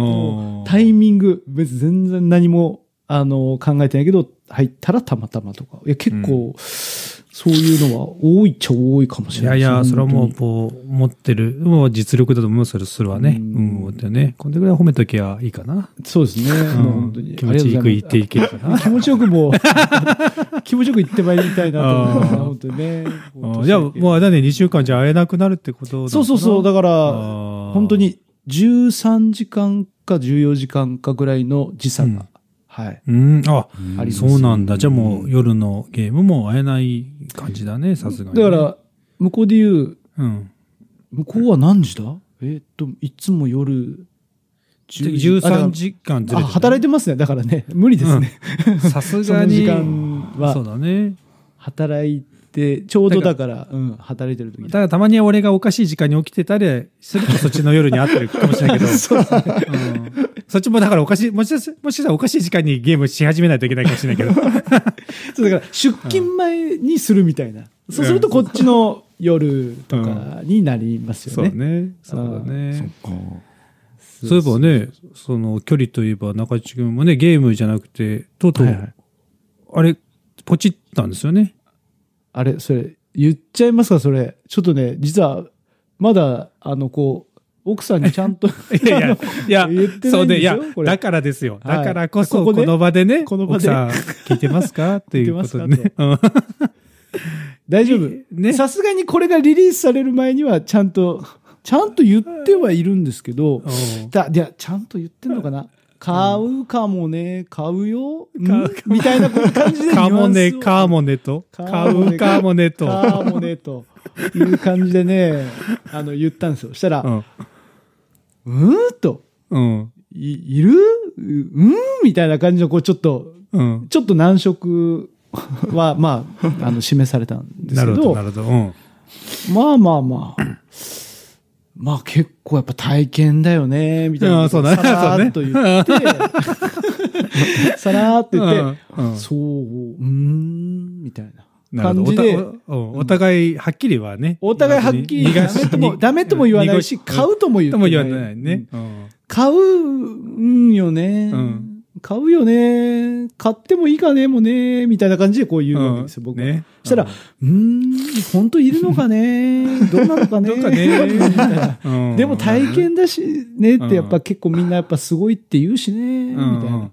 んタイミング、別に全然何も、あの、考えてないけど、入ったらたまたまとか。いや、結構、そういうのは多いっちゃ多いかもしいれないですねやいや、それはもう、本こう、持ってる、もう実力だと思う、それ、それはね。ううんん、思ってね。これぐらい褒めときゃいいかな。そうですね。もう本当に。気持ちよく言っていけるかな。気持ちよくもう、気持ちよく言ってまいりたいなと思いますね、あー本当にね。うんじゃあ、もうあれだね、2週間じゃ会えなくなるってことそうそうそう。だから、本当に13時間か14時間かぐらいの時差が、うんはい。うん、あ、ありそうなんだ。じゃあもう夜のゲームも会えない感じだね、さすがにね。だから、向こうで言う、うん。向こうは何時だ？えーっと、いつも夜10 13時間ずあ、れて働いてますね。だからね、無理ですね。さすがに。時間はそうだね。働いて、ちょうどだから、うん、働いてる時だからたまに俺がおかしい時間に起きてたりするとそっちの夜に会ってるかもしれないけど。そうですね。うんそっちもだからおかしい、もしかしもしかしたらおかしい時間にゲームし始めないといけないかもしれないけど。そうだから、出勤前にするみたいな。そうすると、こっちの夜とかになりますよね。ね。そうだね。そっか。そういえばね、その距離といえば中地君もね、ゲームじゃなくて、とうとう、はいはいあれ、ポチったんですよね。あれ、それ、言っちゃいますか、それ。ちょっとね、実は、まだ、あの、こう、奥さんにちゃんと、いやいや、いや言ってないんですよ、これ。だからですよ。はいだからこそ、この場でね、この場で？奥さん、聞いてますか？っていうことでね。うん大丈夫。ね。さすがにこれがリリースされる前には、ちゃんと、ちゃんと言ってはいるんですけど、うん。だ、いや、ちゃんと言ってんのかな？買うかもね、買うよ、みたいな感じでカモネ、カーモモネと、カ買うカーモネと。カーモネと。いう感じでね、あの、言ったんですよ。したら、うん。うんと、うん。い、いる？うん？みたいな感じの、こう、ちょっと、うん。ちょっと難色は、まあ、あの、示されたんですけど。なるほど、な、るほど。うん。まあまあまあ、まあ結構やっぱ体験だよね、みたいな。うんそうだね。さらーっと言って、さらーっと言って、そう、うーん、みたいな。感じで。お互いはっきりはね。お互いはっきり、ダメとも、ダメとも言わないし、買うとも言ってない。買うんよね、うん買うよね。買ってもいいかねもね。みたいな感じでこう言うわけですよ、僕は。ね。そしたら、うーん、本当いるのかね？どうなのかね？かね？でも体験だしねってやっうんぱ結構みんなやっぱすごいって言うしね、みたいうん。な。ね。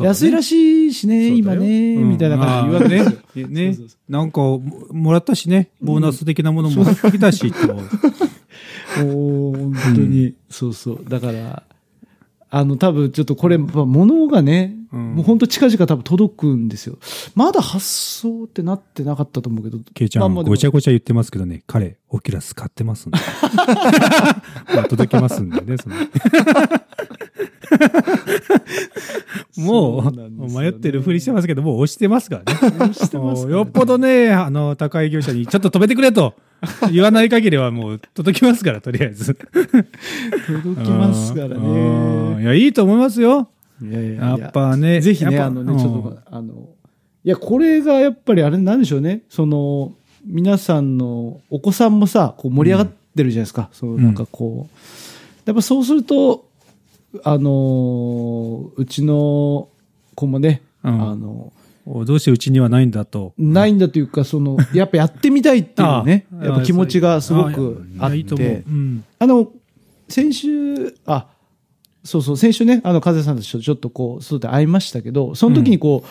安いらしいしね、今ね、うん。みたいな感じで言われてね。ね。そうそうそなんか、ももらったしね。ボーナス的なものもらってきたし、と。もう。本当に、そうそう。だから、あの多分ちょっとこれ、まあ物がね、うんもう本当近々多分届くんですよ。まだ発送ってなってなかったと思うけど。ケイちゃん、まあごちゃごちゃ言ってますけどね、彼、オキュラス買ってますんで。まあ届きますんでね、その。もそう迷ってるふりしてますけど、もう押してますからね。押してますねよっぽどね、あの、高い業者に、ちょっと止めてくれと 言わない限りはもう届きますから、とりあえず。届きますからね。うんいや、いいと思いますよ。いやいやっぱね。ぜひね、あのね、うんちょっと、あの、いや、これがやっぱりあれなんでしょうね。その、皆さんのお子さんもさ、こう盛り上がってるじゃないですか。そう、なんかこう。やっぱそうすると、あの、うちの子もね、うん。あの、おどうしてうちにはないんだと。ないんだというか、その、やっぱやってみたいっていうね、やっぱ気持ちがすごくあって。うん。あの、先週、あ、そうそう、先週ね、あの、風さんたちとちょっとこう、外で会いましたけど、その時にこう、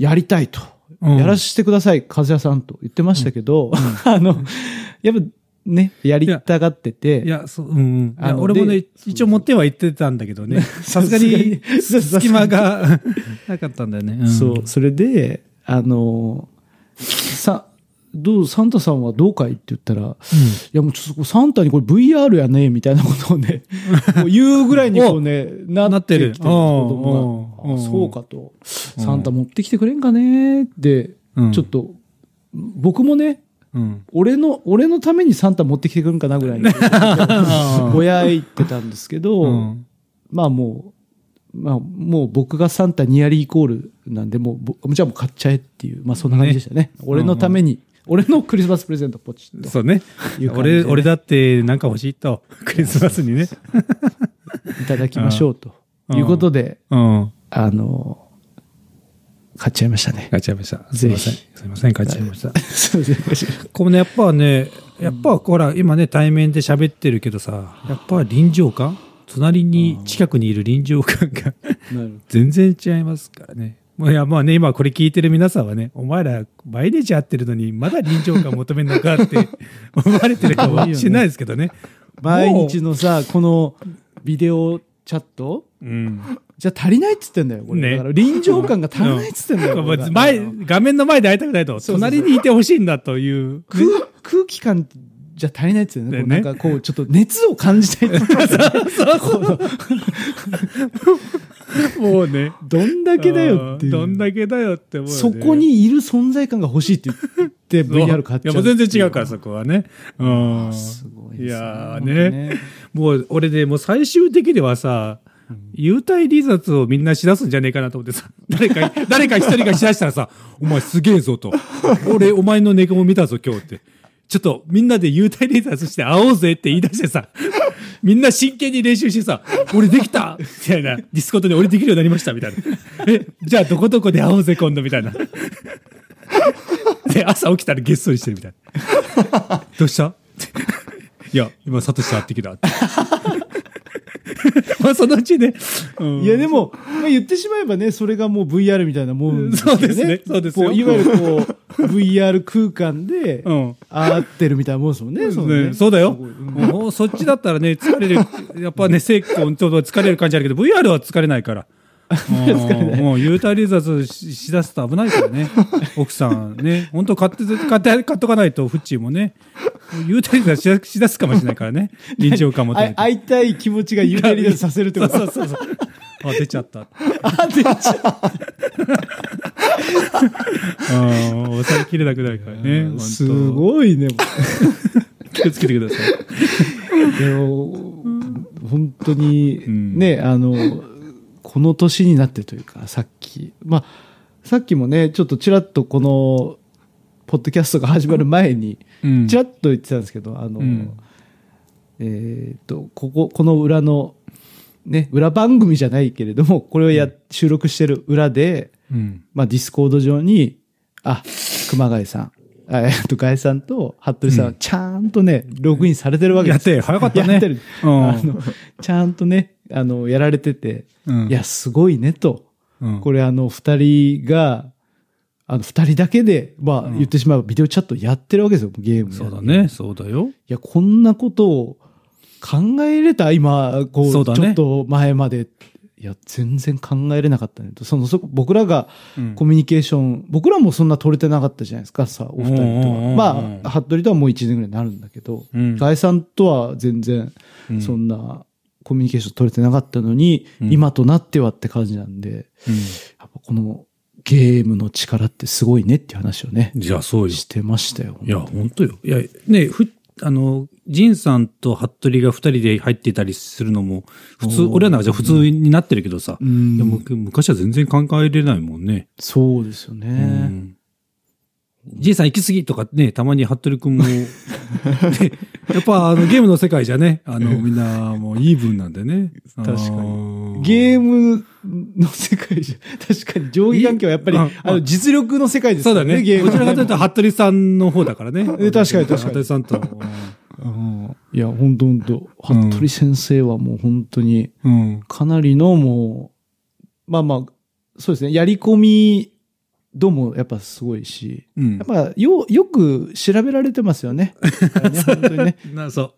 やりたいと、うん。やらせてください、風さんと言ってましたけど、あの、やっぱね、やりたがってて、いや、そう、うんあ俺もねで、一応持っては行ってたんだけどね。さすがに、隙間が。なかったんだよね。んそう、それで、あの、さ、どう、サンタさんはどうかいって言ったら、いやもうちょっとサンタにこれ VR やね、みたいなことをね、こう言うぐらいにこうね、ななってる子供が、そうかと、サンタ持ってきてくれんかねって、うん。ちょっと、僕もね、うん。俺の、俺のためにサンタ持ってきてくれんかなぐらいに、ぼやいてたんですけど、うんまあもう、まあもう僕がサンタニアリーイコールなんで、もうぼ、じゃあもう買っちゃえっていう、まあそんな感じでしたね。俺のために、俺のクリスマスプレゼントポチッと。そうねいう。感じでね俺、俺だってなんか欲しいと。クリスマスにね。いただきましょうとうんいうことで、うん。あの、買っちゃいましたね。買っちゃいました。すいません。ぜすいません、買っちゃいました。すいませんこれね、やっぱね、やっぱほら、今ね、対面で喋ってるけどさ、やっぱ臨場感？隣に、近くにいる臨場感が 全然違いますからね。もういや、まあね、今これ聞いてる皆さんはね、お前ら毎日会ってるのに、まだ臨場感求めるのかって 思われてるかもしれないですけどね。毎日のさ、このビデオチャット？うん。じゃあ足りないっつってんだよ、これ。ねだから臨場感が足りないっつってんだよ。う前、画面の前で会いたくないと、隣にいてほしいんだという。空空気感じゃ足りないっつってね。なんかこう、ちょっと熱を感じたい もうね。どんだけだよって。どんだけだよって思う。そこにいる存在感が欲しいって言って VR 買っちゃう。いや、もう全然違うから、そこはね。うん。すごいですね。いやね当もう、俺ね、もう最終的にはさ、幽体離脱をみんなしだすんじゃねえかなと思ってさ、誰か、誰か一人がしだしたらさ、お前すげえぞと。俺、お前の猫も見たぞ、今日って。ちょっと、みんなで幽体離脱して会おうぜって言い出してさ、みんな真剣に練習してさ、俺できたみたいな。ディスコードで俺できるようになりましたみたいな。え、じゃあどこどこで会おうぜ今度みたいな。で、朝起きたらげっそりしてるみたいな。どうした？いや、今、サトシと会ってきた。まあ、そのうちね。うんいやでも、まあ、言ってしまえばね、それがもう VR みたいなもんそうですねそうですよいわゆるこう、VR 空間でうん。会ってるみたいなもんですもんね。ねそのねそうだよ。もうそっちだったらね、疲れる。やっぱね、セッコンちょっと疲れる感じあるけど、VR は疲れないから。もうもう、ユータリザーズししだすと危ないからね。奥さんね。本当買って、買って、買っとかないと、フッチーもね。もうユータリザーズしだすかもしれないからね。臨場感もあ会いたい気持ちがゆらりださせるってこと そうそうそう。あ、出ちゃった。あ、出ちゃううん、抑えきれなくなるからね。すごいね。気をつけてください。でも、本当に、んね、あの、この年になってというか、さっき、まあ、さっきもね、ちょっとちらっとこの、ポッドキャストが始まる前に、うん。ちらっと言ってたんですけど、あの、うん。えっ、と、ここ、この裏の、ね、裏番組じゃないけれども、これをや、収録してる裏で、うん。まあ、ディスコード上に、あ、熊谷さん、あえっと、ガイさんと服部さんはちゃんとね、ログインされてるわけです。やって、早かったね。やってる。うん。あの、ちゃんとね、あの、やられてて、うんいや、すごいねと。うんこれあの、二人が、あの、二人だけで、まあ、うん言ってしまえばビデオチャットやってるわけですよ、ゲーム。そうだ。ね、そうだよ。いや、こんなことを考えれた、今、こう、ちょっと前まで。いや、全然考えれなかったねと。その、そこ、僕らがうんコミュニケーション、僕らもそんな取れてなかったじゃないですか、さ、お二人とうんうんうんうんは。まあ、服部とはもう一年ぐらいになるんだけど、うんガイさんとは全然、うんそんなコミュニケーション取れてなかったのに、うん今となってはって感じなんで、うんやっぱこのゲームの力ってすごいねっていう話をね、じゃあそうよ。してましたよ。いや、本当よ。いや、ね、ふ、あの、ジンさんと服部が二人で入っていたりするのも、普通、俺らなんかじゃ普通になってるけどさ、うんいやむ昔は全然考えれないもんね。そうですよね。うんジンさん行き過ぎとかね、たまに服部くんも、ねやっぱあのゲームの世界じゃね、あのみんなもうイーブンなんでね。確かに。にゲームの世界じゃ、確かに上下関係はやっぱり、いあの、実力の世界ですからね、そうだね。ゲームどちらかというと、服部さんの方だからね。え確かに確かに。服部さんと。うんいや、本当本当うん服部先生はもう本当に、うん。かなりのもう、まあまあ、そうですね、やり込み度もやっぱすごいし、うんやっぱよ、よく調べられてますよね。ね本当にね。なそう。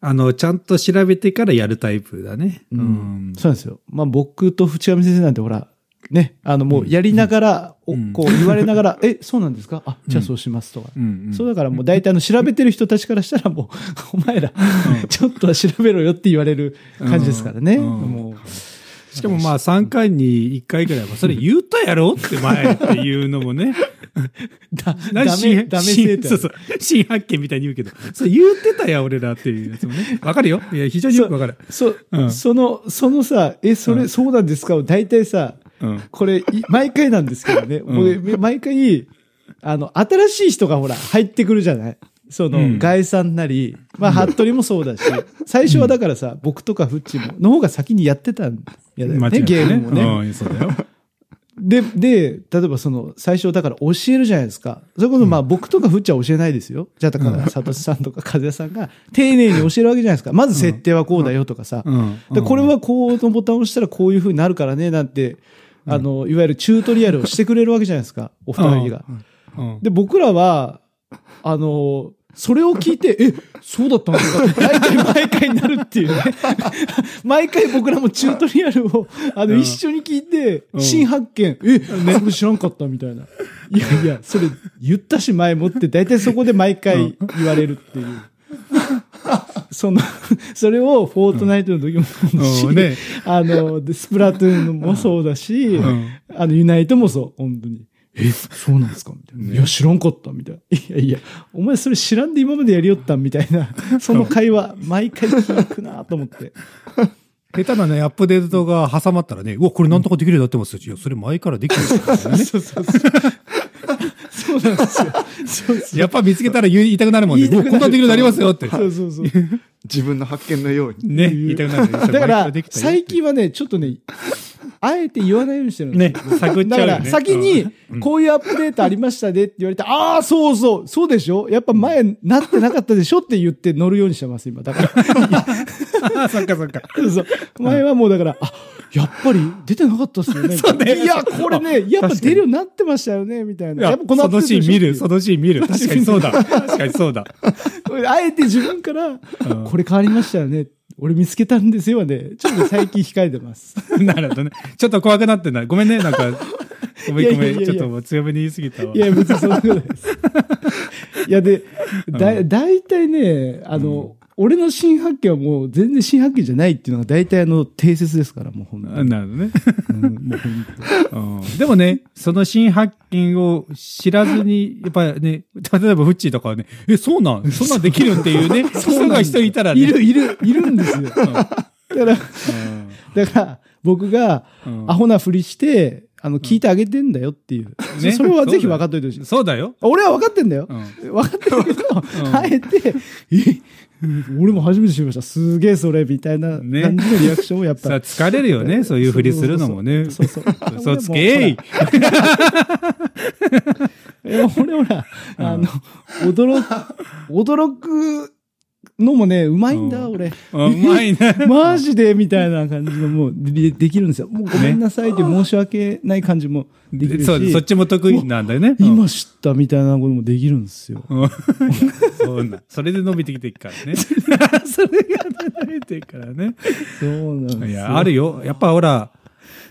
あの、ちゃんと調べてからやるタイプだね。ううんん。そうなんですよ。まあ僕と淵上先生なんてほら、ね、あのもうやりながら、おうんこう言われながら、え、そうなんですか？あ、じゃあそうしますとか。うんうんそうだからもう大体あの調べてる人たちからしたらもう、お前ら、ちょっとは調べろよって言われる感じですからね。うんもしかもまあ3回に1回ぐらいは、それ言ったやろって前っていうのもね。う、だ、何ダメ、ダメ生徒そうそう。新発見みたいに言うけど、それ言ってたや、俺らっていうやつもね。わかるよ。いや、非常によくわかる。そう、うんその、そのさ、え、それ、うんそうなんですか？を大体さ、うん。これ、い毎回なんですけどね、うん僕毎回、あの、新しい人がほら、入ってくるじゃない？その、うんガイさんなり、まあ、服部もそうだし、最初はだからさ、僕とかフッチも、の方が先にやってたんやだよね、ゲームもね。うん、そうだよ。で、で、例えばその、最初だから教えるじゃないですか。それこそまあ僕とかフッチは教えないですよ。じゃあだから、サトシさんとかカズヤさんが丁寧に教えるわけじゃないですか。まず設定はこうだよとかさ。うん。で、これはこうのボタンを押したらこういう風になるからね、なんて、あの、いわゆるチュートリアルをしてくれるわけじゃないですか。お二人が。うん、で、僕らは、あの、それを聞いて、え、そうだったんですかって大体毎回になるっていうね。毎回僕らもチュートリアルを、あの、うん一緒に聞いて、うん新発見、え、それ知らんかったみたいな。いやいや、それ言ったし前もって、大体そこで毎回言われるっていう。その、それをフォートナイトの時もそうだし、うんねあの、でスプラトゥーンもそうだし、んあの、ユナイトもそう、本当に。え、そうなんですか？みたいな。いや、知らんかったみたいな。いやいや、お前それ知らんで今までやりよったんみたいな、その会話、毎回聞くなと思って。下手なね、アップデートが挟まったらね、うわ、これなんとかできるようになってますよ。いや、それ前からできてるからね。そうそうそう。そそうなんですよ。そうそうやっぱ見つけたら言いたくなるもんね。こんなできるようになりますよって。そうそうそう。自分の発見のように。ね、言いたくなる。だから最近はね、ちょっとね、あえて言わないようにしてるんですよね、探っちだからゃうよね。先にうん、こういうアップデートありましたねって言われて、ああ、そうそう、そうでしょ？やっぱ前なってなかったでしょって言って乗るようにしてます、今。だから。あ そっかそっか。そう前はもうだから、あ、やっぱり出てなかったっすよね。ねいや、これね、やっぱ出るようになってましたよね、みたいな。いややっぱこのアそのシーン見る、ってそのシーン見る。確かにそうだ。確かにそうだ。あえて自分から、うんこれ変わりましたよね。俺見つけたんですよね。ちょっと最近控えてます。なるほどね。ちょっと怖くなってんな。ごめんね、なんか。ごめんごめん。ちょっと強めに言い過ぎたわ。いや、別にそんなことないです。いや、で、だ、だいたいね、あの、俺の新発見はもう全然新発見じゃないっていうのが大体あの、定説ですから、もう本当に。なるほどね。うんもう本 うんでもね、その新発見を知らずに、やっぱりね、例えばフッチーとかはね、え、そうなん？そんなんできるっていうね、人が人いたらね。当いる、いる、いるんですよ。だから、だから、僕がうんアホなふりして、あの、聞いてあげてんだよっていう。ねそれはぜひ分かっといてほしい。そうだよ。俺は分かってんだよ。うん分かってるけど、ん あえて、え、俺も初めて知りました。すげえそれ、みたいな感じねのリアクションをやっぱさ、疲れるよね、そういうふりするのもね。そうそうそう。嘘つけい え俺ほら、あの、驚く、驚くのもね、うまいんだ、うん俺。あうまいね。マジでみたいな感じのもうでできるんですよ。もうごめんなさいって申し訳ない感じもできるし。そう、そっちも得意なんだよね。うん今知ったみたいなこともできるんですよ。う んそうなん。それで伸びてきていくからね。それが伸びていくからね。そうなんですよ。いや、あるよ。やっぱほら、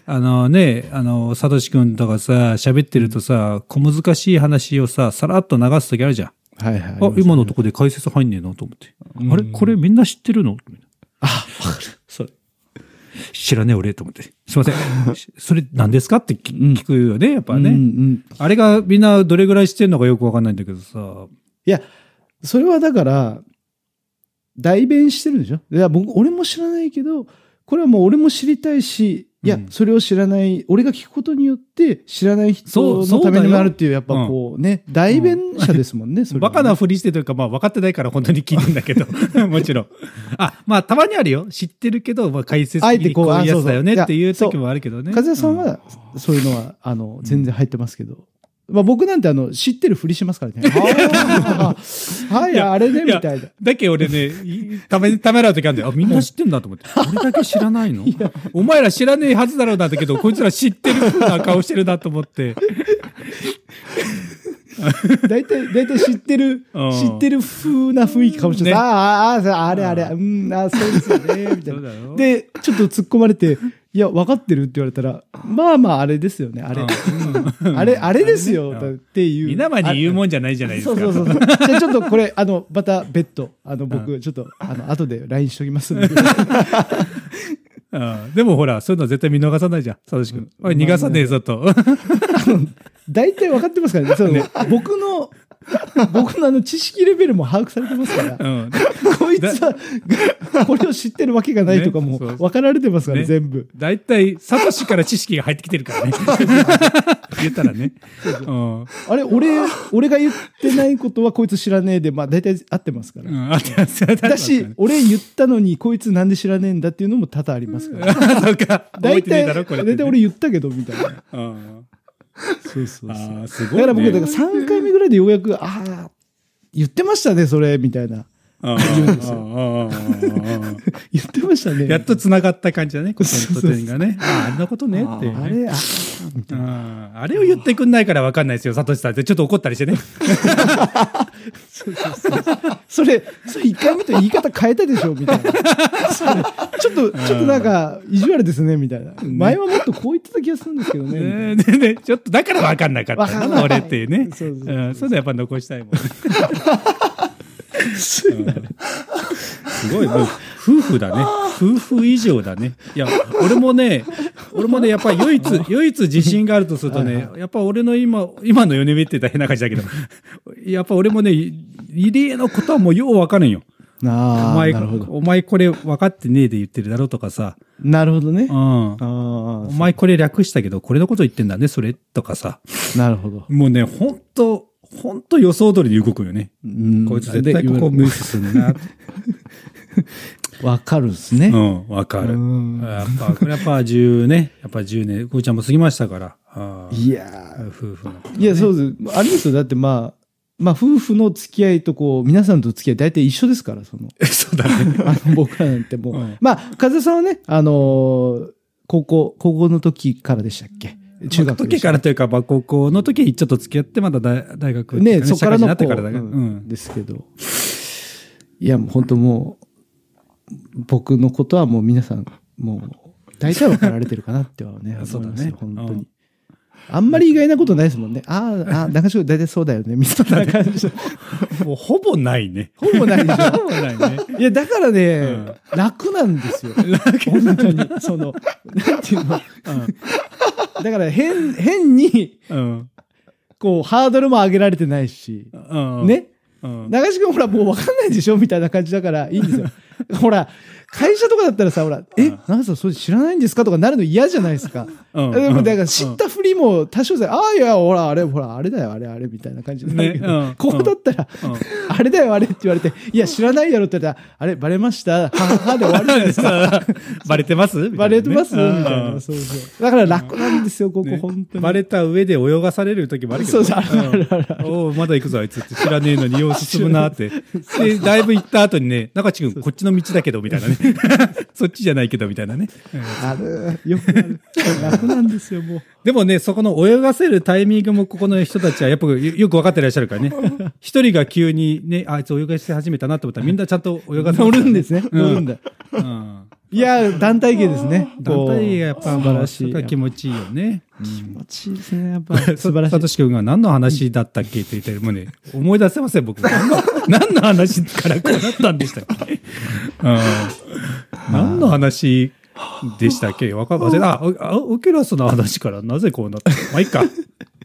あのね、あの、サトシ君とかさ、喋ってるとさ、小難しい話をさ、さらっと流すときあるじゃん。はいはい。あ、今のとこで解説入んねえなと思って。あれ？これみんな知ってるの？あ、わかる。それ。知らねえ俺と思って。すいません。それ何ですか？って聞くよね、やっぱね。うんうん。あれがみんなどれぐらい知ってるのかよくわかんないんだけどさ。いや、それはだから、代弁してるんでしょ？いや、僕、俺も知らないけど、これはもう俺も知りたいし、いや、うんそれを知らない、俺が聞くことによって知らない人のためになるっていう、やっぱこうね、代弁者ですもんね、それバカなふりしてというか、まあ分かってないから本当に聞いてんだけど。もちろん。あ、まあたまにあるよ。知ってるけど、まあ解説的にこういうやつだよねっていう時もあるけどね。和也さんは、そういうのは、あの、全然入ってますけど。まあ僕なんてあの、知ってるふりしますからね。はい、あれね、みたいな。だけ俺ね、いため、ためらう時あるんだよ。あ、みんな知ってんだと思って。俺だけ知らないの？お前ら知らねえはずだろうなんだけど、こいつら知ってる風な顔してるなと思って。大体、大体知ってる、うん知ってる風な雰囲気かもしれない。ねああ、ああ、あれあれ、うん、あそうですよね、みたいな。で、ちょっと突っ込まれて、いや、分かってるって言われたら、まあまあ、あれですよね、あれ。うんあれ、あれですよ、うんっていう。皆まに言うもんじゃないじゃないですか。そうそうそう。じゃあちょっとこれ、あの、また別途、あの、僕、ちょっと、あの、後で LINE しときますので。うん でもほら、そういうの絶対見逃さないじゃん、サトシ君。おい、逃がさねえぞと。大体分かってますからね。そう僕の、僕のあの知識レベルも把握されてますから。うん こいつは、これを知ってるわけがないとかも分かられてますから、ね全部。大体、サトシから知識が入ってきてるからね。言ったらね。うん。あれ、俺、俺が言ってないことはこいつ知らねえで、まあ大体合ってますから。うん、あってますだし、俺言ったのにこいつなんで知らねえんだっていうのも多々ありますから。そうか。大体。大体俺言ったけど、みたいな。うん。そうそうああ、すごい、ね。だから僕、だから3回目ぐらいでようやく、ああ、言ってましたね、それ、みたいな。言うんですよ言ってましたね。やっと繋がった感じだね、こ点と点がね。あ、んなことねって。あれ、あみたういな。んあれを言ってくんないから分かんないですよ、サトシさんって。ちょっと怒ったりしてね。それ、それ1回目と言い方変えたでしょ、みたいな。ちょっと、ちょっとなんか、意地悪ですね、みたいな。前はもっとこう言ってた気がするんですけどね。ねね、ちょっとだから分かんなかった、俺っていうね。そうそうそうそういうのやっぱ残したいもん。すごい、もう、夫婦だね。夫婦以上だね。いや、俺もね、俺もね、やっぱり唯一、唯一自信があるとするとね、やっぱ俺の今、今の米目って言ったら変な感じだけど、やっぱ俺もね、入江のことはもうよう分かるんよ。おああ、前。お前これ分かってねえで言ってるだろうとかさ、なるほどねう。ん。あお前これ略したけど、これのこと言ってんだね、それとかさ。あ、なるほど。もうね、ほんと、ほんと予想通りに動くよね。うんこいつ絶対ここ無視するな。わかるっすね。うん、わかる。うんやっぱ、これやっぱ10ね、やっぱ10年、こうちゃんも過ぎましたから。いやー夫婦のね、いや、そうです。ありますよ。だってまあ、まあ、夫婦の付き合いとこう、皆さんと付き合い大体一緒ですから、その、そうだね。あの僕らなんてもう。うんまあ、風さんはね、あのー高校、高校の時からでしたっけ？中学で時からというか、まあ、高校の時にちょっと付き合って、まだ大大学ね、かそこからのってからだこうん。ですけど。いや、もう本当もう、僕のことはもう皆さん、もう、大体分かられてるかなってはね、そうだね本当にうん。あんまり意外なことないですもんね。ああ、ああ、中島大体そうだよね、みたいな感じ。もうほぼないね。ほぼないでしょ。ほぼないね。いや、だからね、楽なんですよ。本当に。その、なんていうの。だから変、変に、うん。こう、ハードルも上げられてないし、うん。ね。うん。長志くんほらもう分かんないでしょみたいな感じだからいいんですよ。ほら、会社とかだったらさ、ほら、え、長瀬さんそれ知らないんですかとかなるの嫌じゃないですか。うん。でもだから知ったふりも多少さ、ああ、いや、ほら、あれ、ほら、あれだよ、あれ、あれ、みたいな感じになるけど、ねうん。こうだったら、うん。あれだよ、あれって言われて、いや、知らないやろって言ったら、あれ、バレました、はははで終わるじゃないですか。バレてます？ね。バレてます？みたいうんな。そうそう。だから楽なんですよ、ここ、ね。本当に。バレた上で泳がされる時もあるけど。そうそうあるおうまだ行くぞ、あいつって知らねえのによう進むなって。で、だいぶ行った後にね、中地君、こっちの道だけど、みたいなね。そっちじゃないけど、みたいなね。うんある。よくある。楽なんですよ、もう。でもね、そこの泳がせるタイミングもここの人たちはやっぱよよく分かってらっしゃるからね。一人が急にね、あいつ泳がし始めたなと思ったらみんなちゃんと泳がせ乗るんですね。うん乗るんだ。うん。いや、団体芸ですね。団体がやっぱ素晴らしい。気持ちいいよね。気持ちいいですね。やっぱ素晴らしいサ。トシ君が何の話だったっけって言って、もうね、思い出せません、僕。何の 何の話からこうなったんでしたっけ？うん。何の話でしたっけ？わかん忘れた。あ、あオキュラスの話からなぜこうなった？まあいいか。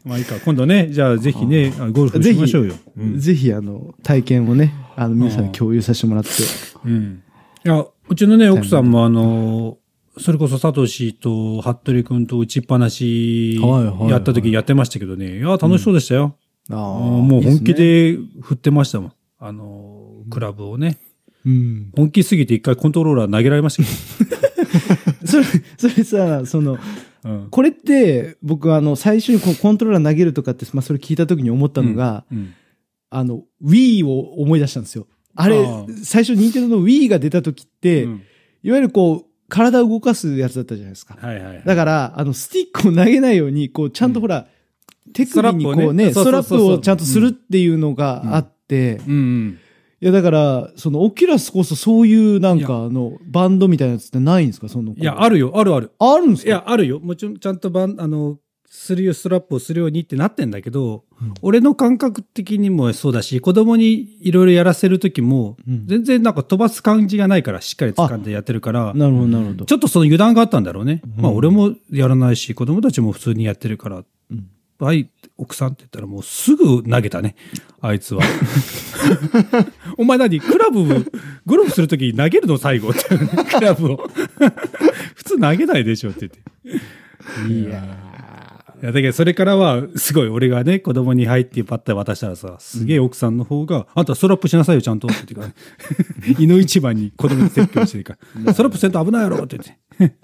まあいいか。今度ね、じゃあぜひね、あゴルフぜひしましょうよ。うん。ぜひ、あの、体験をね、あの、皆さんに共有させてもらって。うん。いや、うちのね、奥さんもあの、それこそサトシと服部君と打ちっぱなしやった時やってましたけどね。いや、楽しそうでしたよ。ああーもう本気。で振ってましたもん。あの、クラブをね。うん。本気すぎて一回コントローラー投げられました それ、それさ、その。うん。これって、僕、あの、最初にこうコントローラー投げるとかって、まあ、それ聞いた時に思ったのが、うん、あの、Wii を思い出したんですよ。あれあ、最初、任天堂の Wii が出た時って、うんいわゆるこう、体を動かすやつだったじゃないですか。はいはいはい。だから、あの、スティックを投げないように、こう、ちゃんとほら、手首にこうね、ストラップをちゃんとするっていうのがあって、うんうん。いや、だから、その、オキュラスこそそういうなんか、あの、バンドみたいなやつってないんですか？その。いや、あるよ、あるある。あるんですか？いや、あるよ。もちろん、ちゃんとバン、あの、するよ、ストラップをするようにってなってんだけど、俺の感覚的にもそうだし、子供にいろいろやらせるときも、うん全然なんか飛ばす感じがないから、しっかり掴んでやってるから、なるほど、なるほど。ちょっとその油断があったんだろうね。うんまあ俺もやらないし、子供たちも普通にやってるから、うんはい、奥さんって言ったらもうすぐ投げたね、あいつは。お前何？クラブ、ゴルフするときに投げるの最後って、クラブを。普通投げないでしょって言って。いやいや、だけどそれからは、すごい俺がね、子供に入ってパッと渡したらさ、すげえ奥さんの方が、あんたストラップしなさいよ、ちゃんと。って言うから、ね、井の一番に子供に説教してるから、ストラップせんと危ないやろって言って。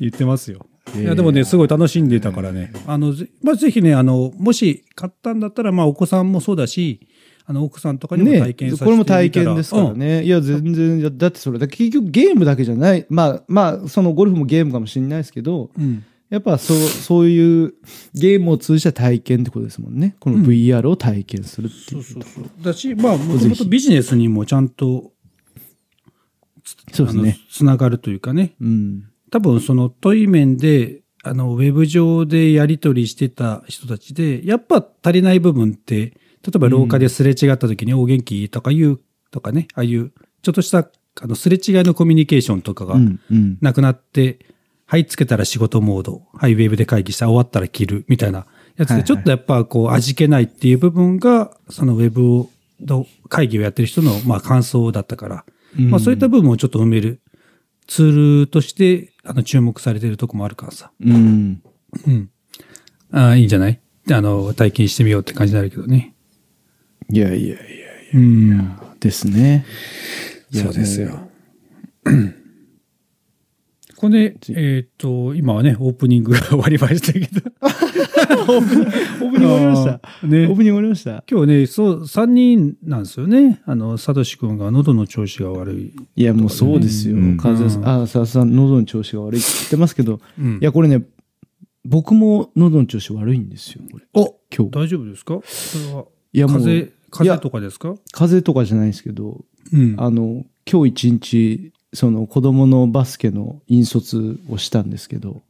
言ってますよ。いや、でもね、すごい楽しんでたからね。あの、ぜまあ、ぜひね、あの、もし買ったんだったら、まあ、お子さんもそうだし、あの、奥さんとかにもね体験させてこれも体験ですからね。いや、全然、だってそれ、結局ゲームだけじゃない。まあ、まあ、そのゴルフもゲームかもしれないですけど、うん。うんやっぱそう、そういうゲームを通じた体験ってことですもんね。この VR を体験するっていう。そうそうそう。だし、まあ、もともとビジネスにもちゃんと、そうですね。つながるというかね。うん。多分その問い面で、あの、ウェブ上でやり取りしてた人たちで、やっぱ足りない部分って、例えば廊下ですれ違った時に、お元気とか言うとかね、ああいう、ちょっとした、あの、すれ違いのコミュニケーションとかがうん。うん。なくなって、はい、つけたら仕事モード、はい、ウェブで会議した、終わったら切る、みたいなやつで、ちょっとやっぱこう、味気ないっていう部分が、そのウェブを、の会議をやってる人の、まあ、感想だったから、うんまあ、そういった部分をちょっと埋めるツールとして、あの、注目されてるとこもあるからさ。うん。うん。ああ、いいんじゃない？であの、体験してみようって感じになるけどね。いやいやいやうん。ですね。いやそうですよ。これ、えっ、と、今はね、オープニングが 終わりましたけど。オープニング終わりました。ねオープニング終わりました。今日ね、そう、3人なんですよね。あの、サトシ君が喉の調子が悪い。いや、もうそうですよ。うん風邪うんあ、ささん、喉の調子が悪いって言ってますけど、うんいや、これね、僕も喉の調子悪いんですよ、これ。お今日。大丈夫ですか？それは。いや、もう、風邪、風邪とかですか？風邪とかじゃないんですけど、うんあの、今日一日、その子供のバスケの引率をしたんですけど、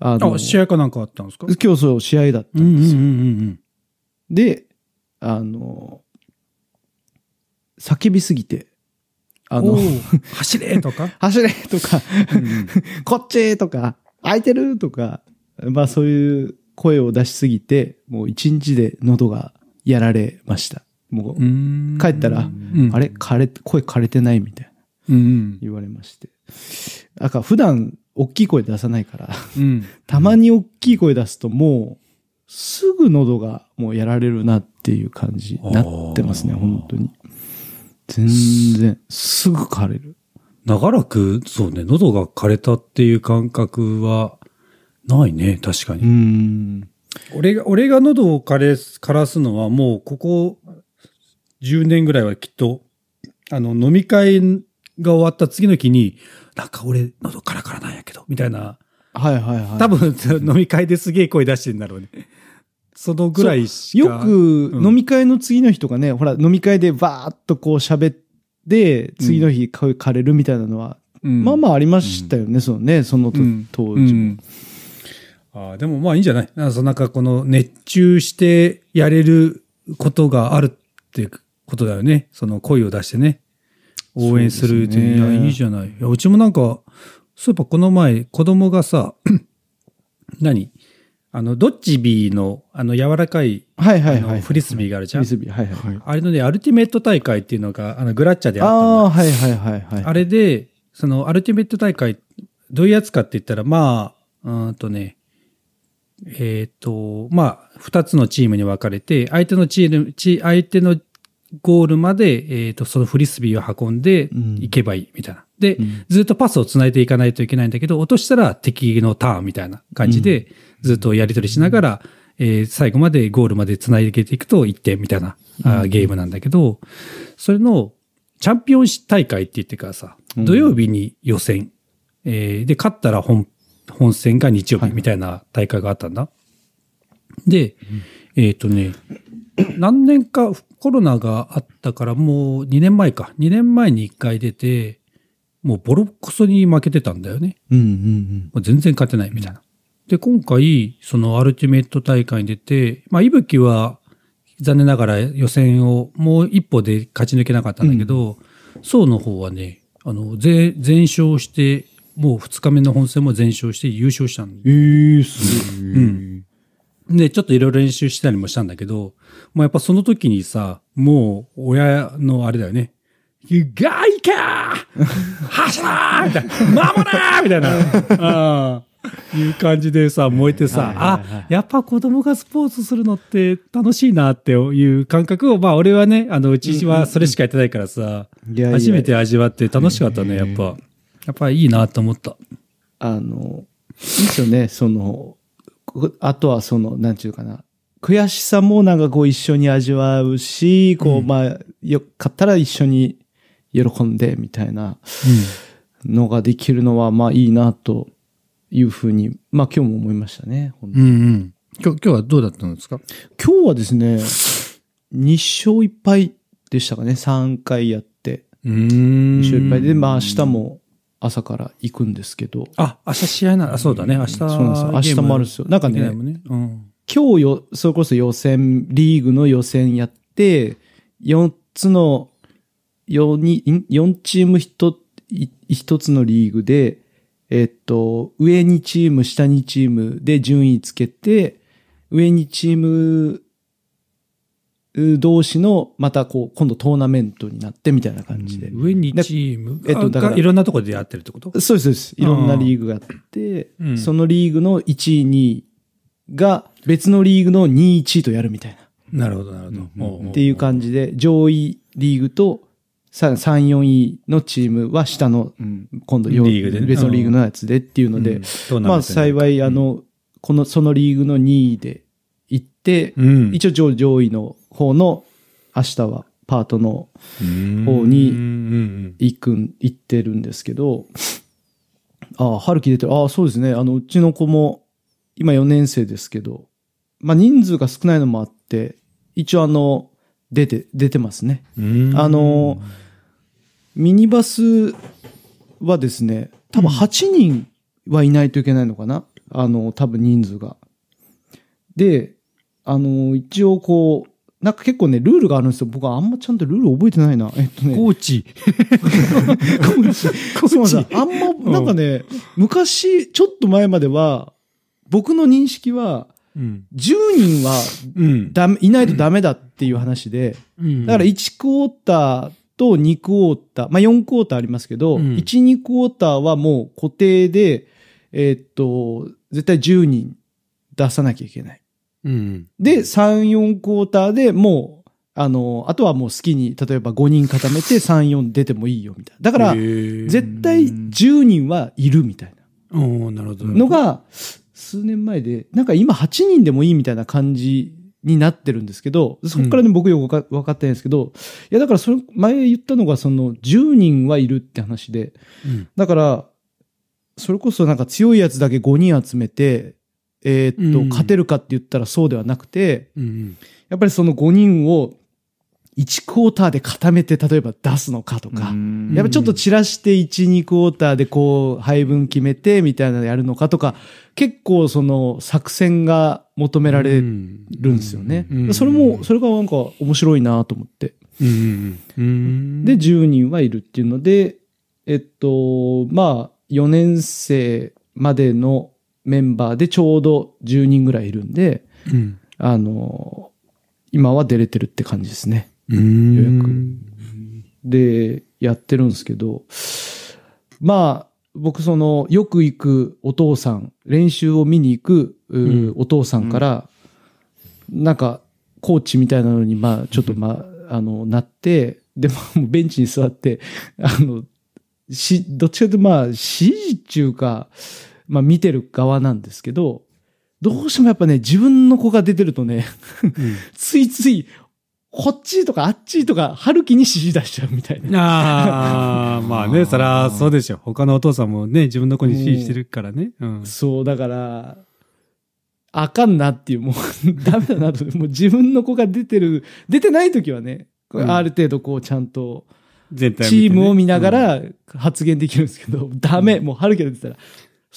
あの、あ、試合かなんかあったんですか？今日そう試合だったうんんですよ。うんうんうんで、あの、叫びすぎて、あの走れとか、走れとか、うんうん。こっちとか、空いてるとか、まあそういう声を出しすぎて、もう一日で喉がやられました。もう、うん。帰ったら、うん。あれ？枯れ、声枯れてないみたいな。うん言われまして。だから普段大きい声出さないから、うん たまに大きい声出すともう、すぐ喉がもうやられるなっていう感じになってますね、本当に。全然、すぐ枯れる。長らく、そうね、喉が枯れたっていう感覚はないね、確かうに。ん。俺が、俺が喉を枯れ、枯らすのはもうここ10年ぐらいはきっと、あの、飲み会が終わった次の日に、なんか俺喉カラカラなんやけど、みたいな。はいはいはい。多分、飲み会ですげえ声出してんだろうね。そのぐらいしか。よく飲み会の次の日とかね、ほら飲み会でバーっとこう喋って、次の日声枯れるみたいなのは、うんまあまあありましたよね、そのね、その当時も。うんああでもまあいいんじゃない？なんかそのなんかこの熱中してやれることがあるっていうことだよね。その声を出してね。応援するってねいや、いいじゃない。いや、うちもなんか、そういえばこの前、子供がさ、何？あの、ドッジビーの、あの、柔らかい、はいはいはい。フリスビーがあるじゃん？フリスビー、はいはい。はい。あれのね、アルティメット大会っていうのが、あの、グラッチャであったんだ。あはいはいはいはい。あれで、そのアルティメット大会、どういうやつかって言ったら、まあ、うーんとね、えっ、と、まあ、二つのチームに分かれて、相手のチーム、チ相手のゴールまで、えっ、と、そのフリスビーを運んでうん。行けばいい、みたいな。で、うん。ずっとパスを繋いでいかないといけないんだけど、落としたら敵のターンみたいな感じで、ずっとやり取りしながら、えー最後までゴールまで繋いでいくと1点みたいな、あーゲームなんだけど、それのチャンピオン大会って言ってからさ、うん。土曜日に予選、えーで、勝ったら本、本戦が日曜日みたいな大会があったんだ。で、えっ、とね、何年かコロナがあったからもう2年前か。2年前に1回出て、もうボロッコソに負けてたんだよね。うんうんもう全然勝てないみたいな。で、今回、そのアルティメット大会に出て、まあ、いぶきは残念ながら予選をもう一歩で勝ち抜けなかったんだけど、宋の方はね、あの、全全勝して、もう2日目の本戦も全勝して優勝したんうん。ええすごい。んで、ちょっといろいろ練習したりもしたんだけど、もうやっぱその時にさ、もう親のあれだよね。ガイかー走らーみたいな。守らーみたいな。いう感じでさ、燃えてさ、あ、やっぱ子供がスポーツするのって楽しいなっていう感覚を、まあ俺はね、あの、うちはそれしかやってないからさ、初めて味わって楽しかったね、やっぱ。やっぱいいなと思った。あの、いいですよね、その、こあとはその、なんちゅうかな。悔しさもなんかこう一緒に味わうし、こう、うんまあ、よかったら一緒に喜んでみたいなのができるのは、まあいいなというふうに、まあ今日も思いましたね。うんうん。今日、今日はどうだったんですか？今日はですね、2勝1敗でしたかね、3回やって。うーん2勝1敗で、まあ明日も朝から行くんですけど。あ、明日試合な、あそうだね、明日。そうなんですよ。明日もあるんですよ。なんかねね。うん。今日よ、それこそ予選、リーグの予選やって、4つの、4に、ん？4チーム1、一つのリーグで、えっと、上にチーム、下にチームで順位つけて、上にチームう同士の、またこう、今度トーナメントになってみたいな感じで。上にチーム？えっとだからがいろんなところでやってるってこと？そうです、そうです。いろんなリーグがあって、うん。そのリーグの1位、2位が別のリーグの2位、1位とやるみたいな。なるほど、なるほど。っていう感じで、上位リーグとさ3、4位のチームは下の、うん。今度、リーグでね別のリーグのやつでっていうので、まあ幸い、あの、この、そのリーグの2位で行って、うん。一応上上位の方の明日はパートの方に行くん、行ってるんですけど、ああ、春樹出てる。ああ、そうですね。あの、うちの子も、今4年生ですけど、まあ人数が少ないのもあって、一応あの、出て、出てますね。うん。あの、ミニバスはですね、多分8人はいないといけないのかな、あの、多分人数が。で、あの、一応こう、なんか結構ね、ルールがあるんですよ。僕はあんまちゃんとルール覚えてないな。えっとね。コーチ。そうなんですよあんま、なんかね、昔、ちょっと前までは、僕の認識は、うん。10人はうん。いないとダメだっていう話で、だから1クォーターと2クォーター、まあ4クォーターありますけど、うん1、2クォーターはもう固定で、えーっと、絶対10人出さなきゃいけない。うん。で、3、4クォーターでもう、あの、あとはもう好きに、例えば5人固めて3、4出てもいいよみたいな。だから、絶絶対10人はいるみたいなおーなるほど。のが、数年前で、なんか今8人でもいいみたいな感じになってるんですけど、そこからね、僕よくわか分かってないんですけど、いやだからそれ、前言ったのがその10人はいるって話で、うん。だから、それこそなんか強いやつだけ5人集めて、えーっと、うん。勝てるかって言ったらそうではなくて、うん。やっぱりその5人を1クォーターで固めて例えば出すのかとか、うんやっぱちょっと散らして1、2クォーターでこう配分決めてみたいなのやるのかとか、結構その作戦が求められるんですよね。うんそれも、それがなんか面白いなと思って。で、10人はいるっていうので、えっと、まあ、4年生までのメンバーでちょうど10人ぐらいいるんで、うん。あの、今は出れてるって感じですね。うん。予約でやってるんですけど、まあ、僕その、よく行くお父さん、練習を見に行く、ううん。お父さんから、なんか、コーチみたいなのに、まあ、ちょっと、まあ、あの、なって、で、まあ、もうベンチに座って、あの、し、どっちかというと、まあ、指示っていうか、まあ、見てる側なんですけど、どうしてもやっぱね、自分の子が出てるとね、ついつい、こっちとかあっちとか、春樹に指示出しちゃうみたいな。ああ、まあね、そら、そうでしょ。他のお父さんもね、自分の子に指示してるからね。うん。そう、だから、あかんなっていう、もうダメだなと。もう自分の子が出てる、出てない時はね、ある程度こうちゃんと、チームを見ながうんら発言できるんですけど、ダメ、もう春樹が出てたら、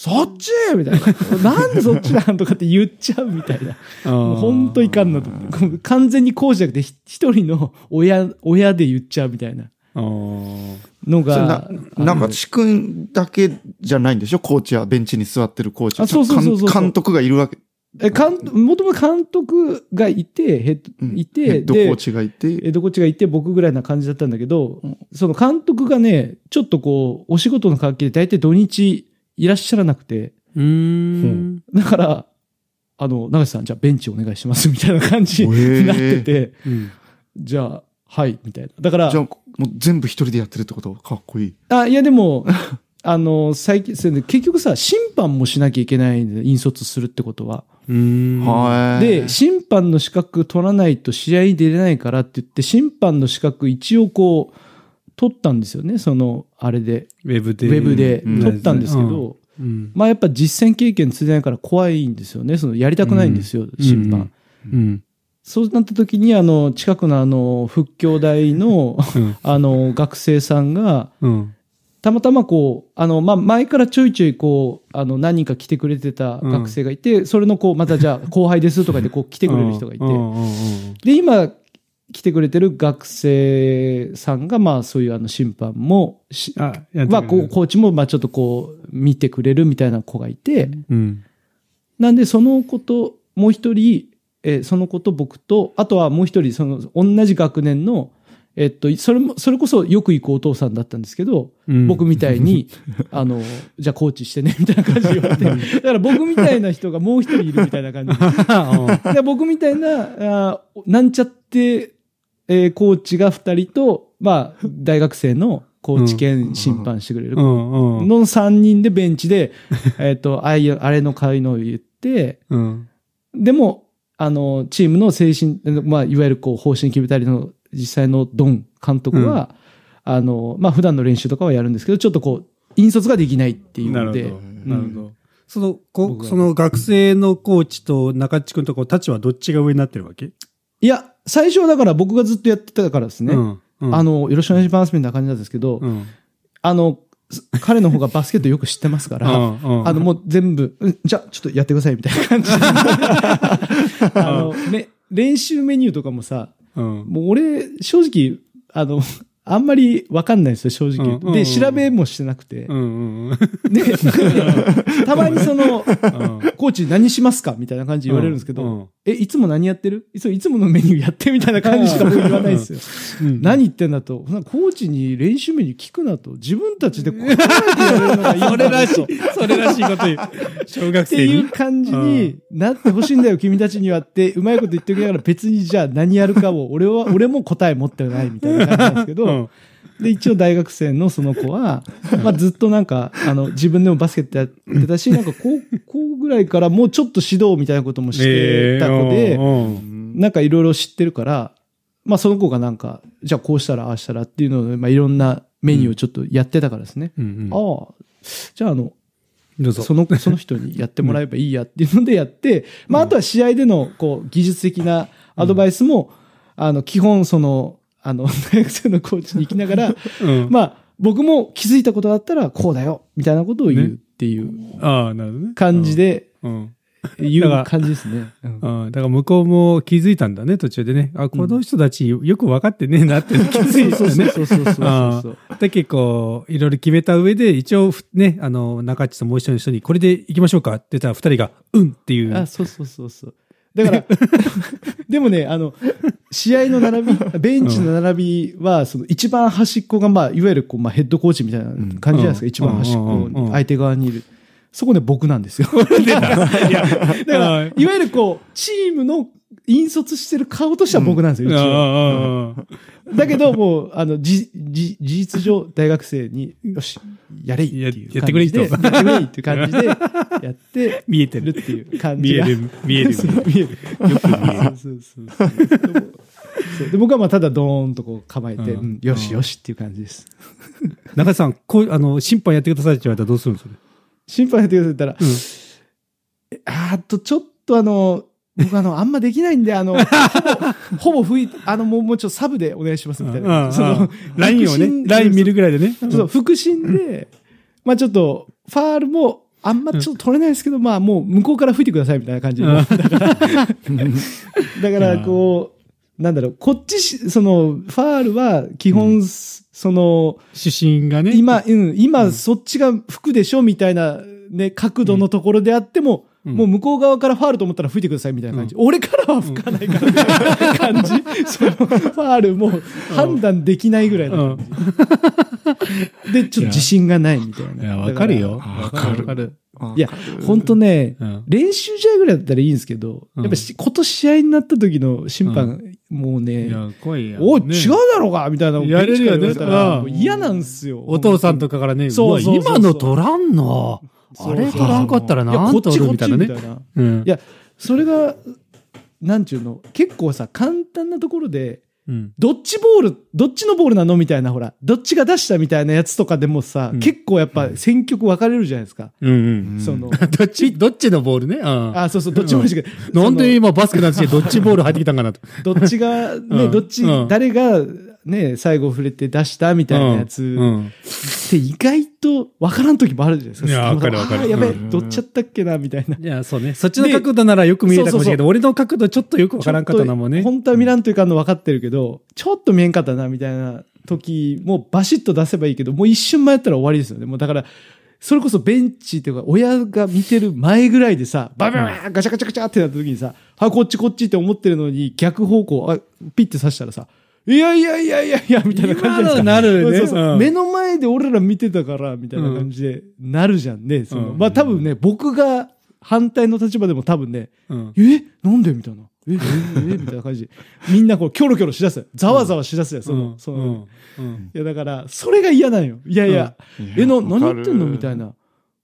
そっち？みたいな。なんでそっちなんとかって言っちゃうみたいな。もう本当いかんなと思って。完全にこうじゃなくて、ひ一人の親、親で言っちゃうみたいなのそれなが。なんか、ちくんだけじゃないんでしょ？コーチは、ベンチに座ってるコーチは。あそうそうそうそう監監督がいるわけ。え、監督、もともと監督がいて、ヘッドうんいて、ヘッドコでーチがいて。江戸コーチがいて僕ぐらいな感じだったんだけど、うんその監督がね、ちょっとこう、お仕事の関係で大体土日いらっしゃらなくて、うーん。だから、あの、長瀬さん、じゃあベンチお願いしますみたいな感じになってて、うん。じゃあ、はい、みたいな。だからじゃあ、、もう全部一人でやってるってこと？かっこいい。あ、いやでも、あの、最近、結局さ、審判もしなきゃいけないんで、引率するってことは。で、審判の資格取らないと試合に出れないからって言って、審判の資格一応こう、取ったんですよね、その、あれで、ウェブで。ウェブでうん取ったんですけど、うん。まあやっぱ実践経験ついてないから怖いんですよね、その、やりたくないんですよ、審判。うん。そうなった時に、あの、近くのあの、復教大の、うん。あの、学生さんが、うん。たまたまこう、あの、まあ、前からちょいちょいこう、あの、何人か来てくれてた学生がいて、それのこう、またじゃあ後輩ですとかでこう来てくれる人がいて、うんうんうんで、今来てくれてる学生さんが、まあ、そういうあの審判もし、あ、やってまあ、こう、コーチも、まあ、ちょっとこう、見てくれるみたいな子がいて、うん。なんで、その子と、もう一人、えーその子と僕と、あとはもう一人、その、同じ学年の、えっと、それも、それこそよく行くお父さんだったんですけど、うん。僕みたいに、あの、じゃあコーチしてね、みたいな感じで。言われて、だから僕みたいな人がもう一人いるみたいな感じ。で。で僕みたいな、あーなんちゃって、えーコーチが二人と、まあ、大学生のコーチ兼審判してくれる。うんうん。の三人でベンチで、えっと、ああいう、あれの会のを言って、うん。でも、あの、チームの精神、まあ、いわゆるこう、方針決めたりの実際のドン監督は、あの、まあ、普段の練習とかはやるんですけど、ちょっとこう、引率ができないっていうので、なるほど。なるほど。その、その学生のコーチと中地君とこう、立場はどっちが上になってるわけ？いや、最初はだから僕がずっとやってたからですね、うん。うんあ、の、よろしくお願いしますみたいな感じなんですけど、うん。あの、す彼の方がバスケットよく知ってますから、うんあの、もう全部、うんじゃあ、ちょっとやってくださいみたいな感じで。あの、ね、練習メニューとかもさ、うん。もう俺、正直、あの、あんまりわかんないですよ、正直。で、調べもしてなくてう。んうんうん。で、たまにその、うんコーチ何しますかみたいな感じで言われるんですけど、うんえ、いつも何やってる？いついつものメニューやってみたいな感じしか僕言わないですよ。うん何言ってんだと。コーチに練習メニュー聞くなと。自分たちで答えてやれるのがいいんだそれらしいそれらしいこと言う。小学生にていう。感じになってほしいんだよ、君たちにはって、うまいこと言っておきながら別にじゃあ何やるかを、俺は、俺も答え持ってないみたいな感じなんですけど、うんで、一応大学生のその子は、まあずっとなんか、あの、自分でもバスケットやってたし、なんか高校 ぐらいからもうちょっと指導みたいなこともしてた子で、えーうんなんかいろいろ知ってるから、まあその子がなんか、じゃあこうしたらああしたらっていうのを、まあいろんなメニューをちょっとやってたからですね。うんうんああ、じゃああの。その、その人にやってもらえばいいやっていうのでやって、まああとは試合でのこう技術的なアドバイスも、あの、基本その、あの、大学生のコーチに行きながら、うん。まあ僕も気づいたことだったらこうだよ、みたいなことを言うっていうああ、なるほどね。感じでうん。言う感じですね。うんうん。だから向こうも気づいたんだね、途中でね。あ、この人たちよく分かってねえなって気づいたそうそうね。そうそうそうそうだけこう、いろいろ決めた上で、一応ふ、ね、あの、中地ともう一人の人に、これで行きましょうかって言ったら、二人が、うんっていう。あ、そうそうそうそう。だから、でもね、あの、試合の並び、ベンチの並びは、その一番端っこが、まあ、いわゆるこう、まあ、ヘッドコーチみたいな感じじゃないですか、うん。一番端っこ相手側にいる。そこね、僕なんですよ。いや、だから、いわゆるこう、チームの引率してる顔としては僕なんですよ、一応。ああだけど、もう、あの、じ、じ、事実上、大学生に、よし、やれいっていう。ややってくれいとやってくれいっていう感じで、やって見えてる。るっていう感じが。見える、見える。見える。よく見える。そうそうそうで僕はまあただドーンとこう構えて、うんうんよしよしっていう感じです。中地さん、こう、あの、審判やってくださいって言われたらどうするんですか審判やってくださったら、えあーっと、ちょっとあの、僕あの、あんまできないんで、あの、ほぼ、ほぼ吹いあの、もう、もうちょっとサブでお願いしますみたいな。その、ラインをね、ライン見るぐらいでね。そう、腹心で、まあちょっと、ファールも、あんまちょっと取れないですけど、まあもう向こうから吹いてくださいみたいな感じ だから、だからこう、なんだろう、こっちし、その、ファールは基本、その、主審がね。今、うん、今そっちが吹くでしょみたいな、ね、角度のところであっても、うんもう向こう側からファールと思ったら吹いてくださいみたいな感じ。俺からは吹かないからみたいな感じ。その、ファールも判断できないぐらいの感じ。で、ちょっと自信がないみたいな。いや、わかるよ。わかるわかる。いや、本当ね、うん練習試合ぐらいだったらいいんですけど、うんやっぱし今年試合になった時の審判、もうね、いや、怖いよ。おい、ね違うだろうかみたいな。やれるよね嫌なんですよ。お父さんとかからね、そうそうそうそうわ今の取らんの？あれ？取らんかったらなんとこっちこっみたいな。ねちみた。いや、それが、なんちゅうの、結構さ、簡単なところで、うん。どっちボール、どっちのボールなの？みたいな、ほら、どっちが出したみたいなやつとかでもさ、うん。結構やっぱ選曲分かれるじゃないですか。うんうん。その、どっち、どっちのボールね？うん。あ、そうそう、どっちもいいけど、なんで今バスケなんてどっちボール入ってきたんかなと。どっちが、ね、うん。どっちうん、誰が、ね、最後触れて出したみたいなやつうんって意外と分からん時もあるじゃないですか。いや分かる分かるあーやべえう、どっちやったっけな、みたいな。いや、そうね。そっちの角度ならよく見えたかもしれないけど、俺の角度ちょっとよくわからんかったなもんね。本当は見らんというかんの分かってるけど、ちょっと見えんかったな、みたいな時、もうバシッと出せばいいけど、もう一瞬前やったら終わりですよね。もうだから、それこそベンチというか、親が見てる前ぐらいでさ、ババババガチャガチャガチャってなった時にさ、はい、こっちこっちって思ってるのに、逆方向、あ、ピッて刺したらさ、いやいやいやいやいや、みたいな感じ。今のなるねそうそううん目の前で俺ら見てたから、みたいな感じでなるじゃんね。そのうんまあ多分ね、僕が反対の立場でも多分ね、うん。えなんでみたいな。ええええみたいな感じで。みんなこう、キョロキョロしだす。ざわざわしだすよ、その、その。うんうんいや、だから、それが嫌なんよ。いやいや、え、な、何言ってんの？みたい。な。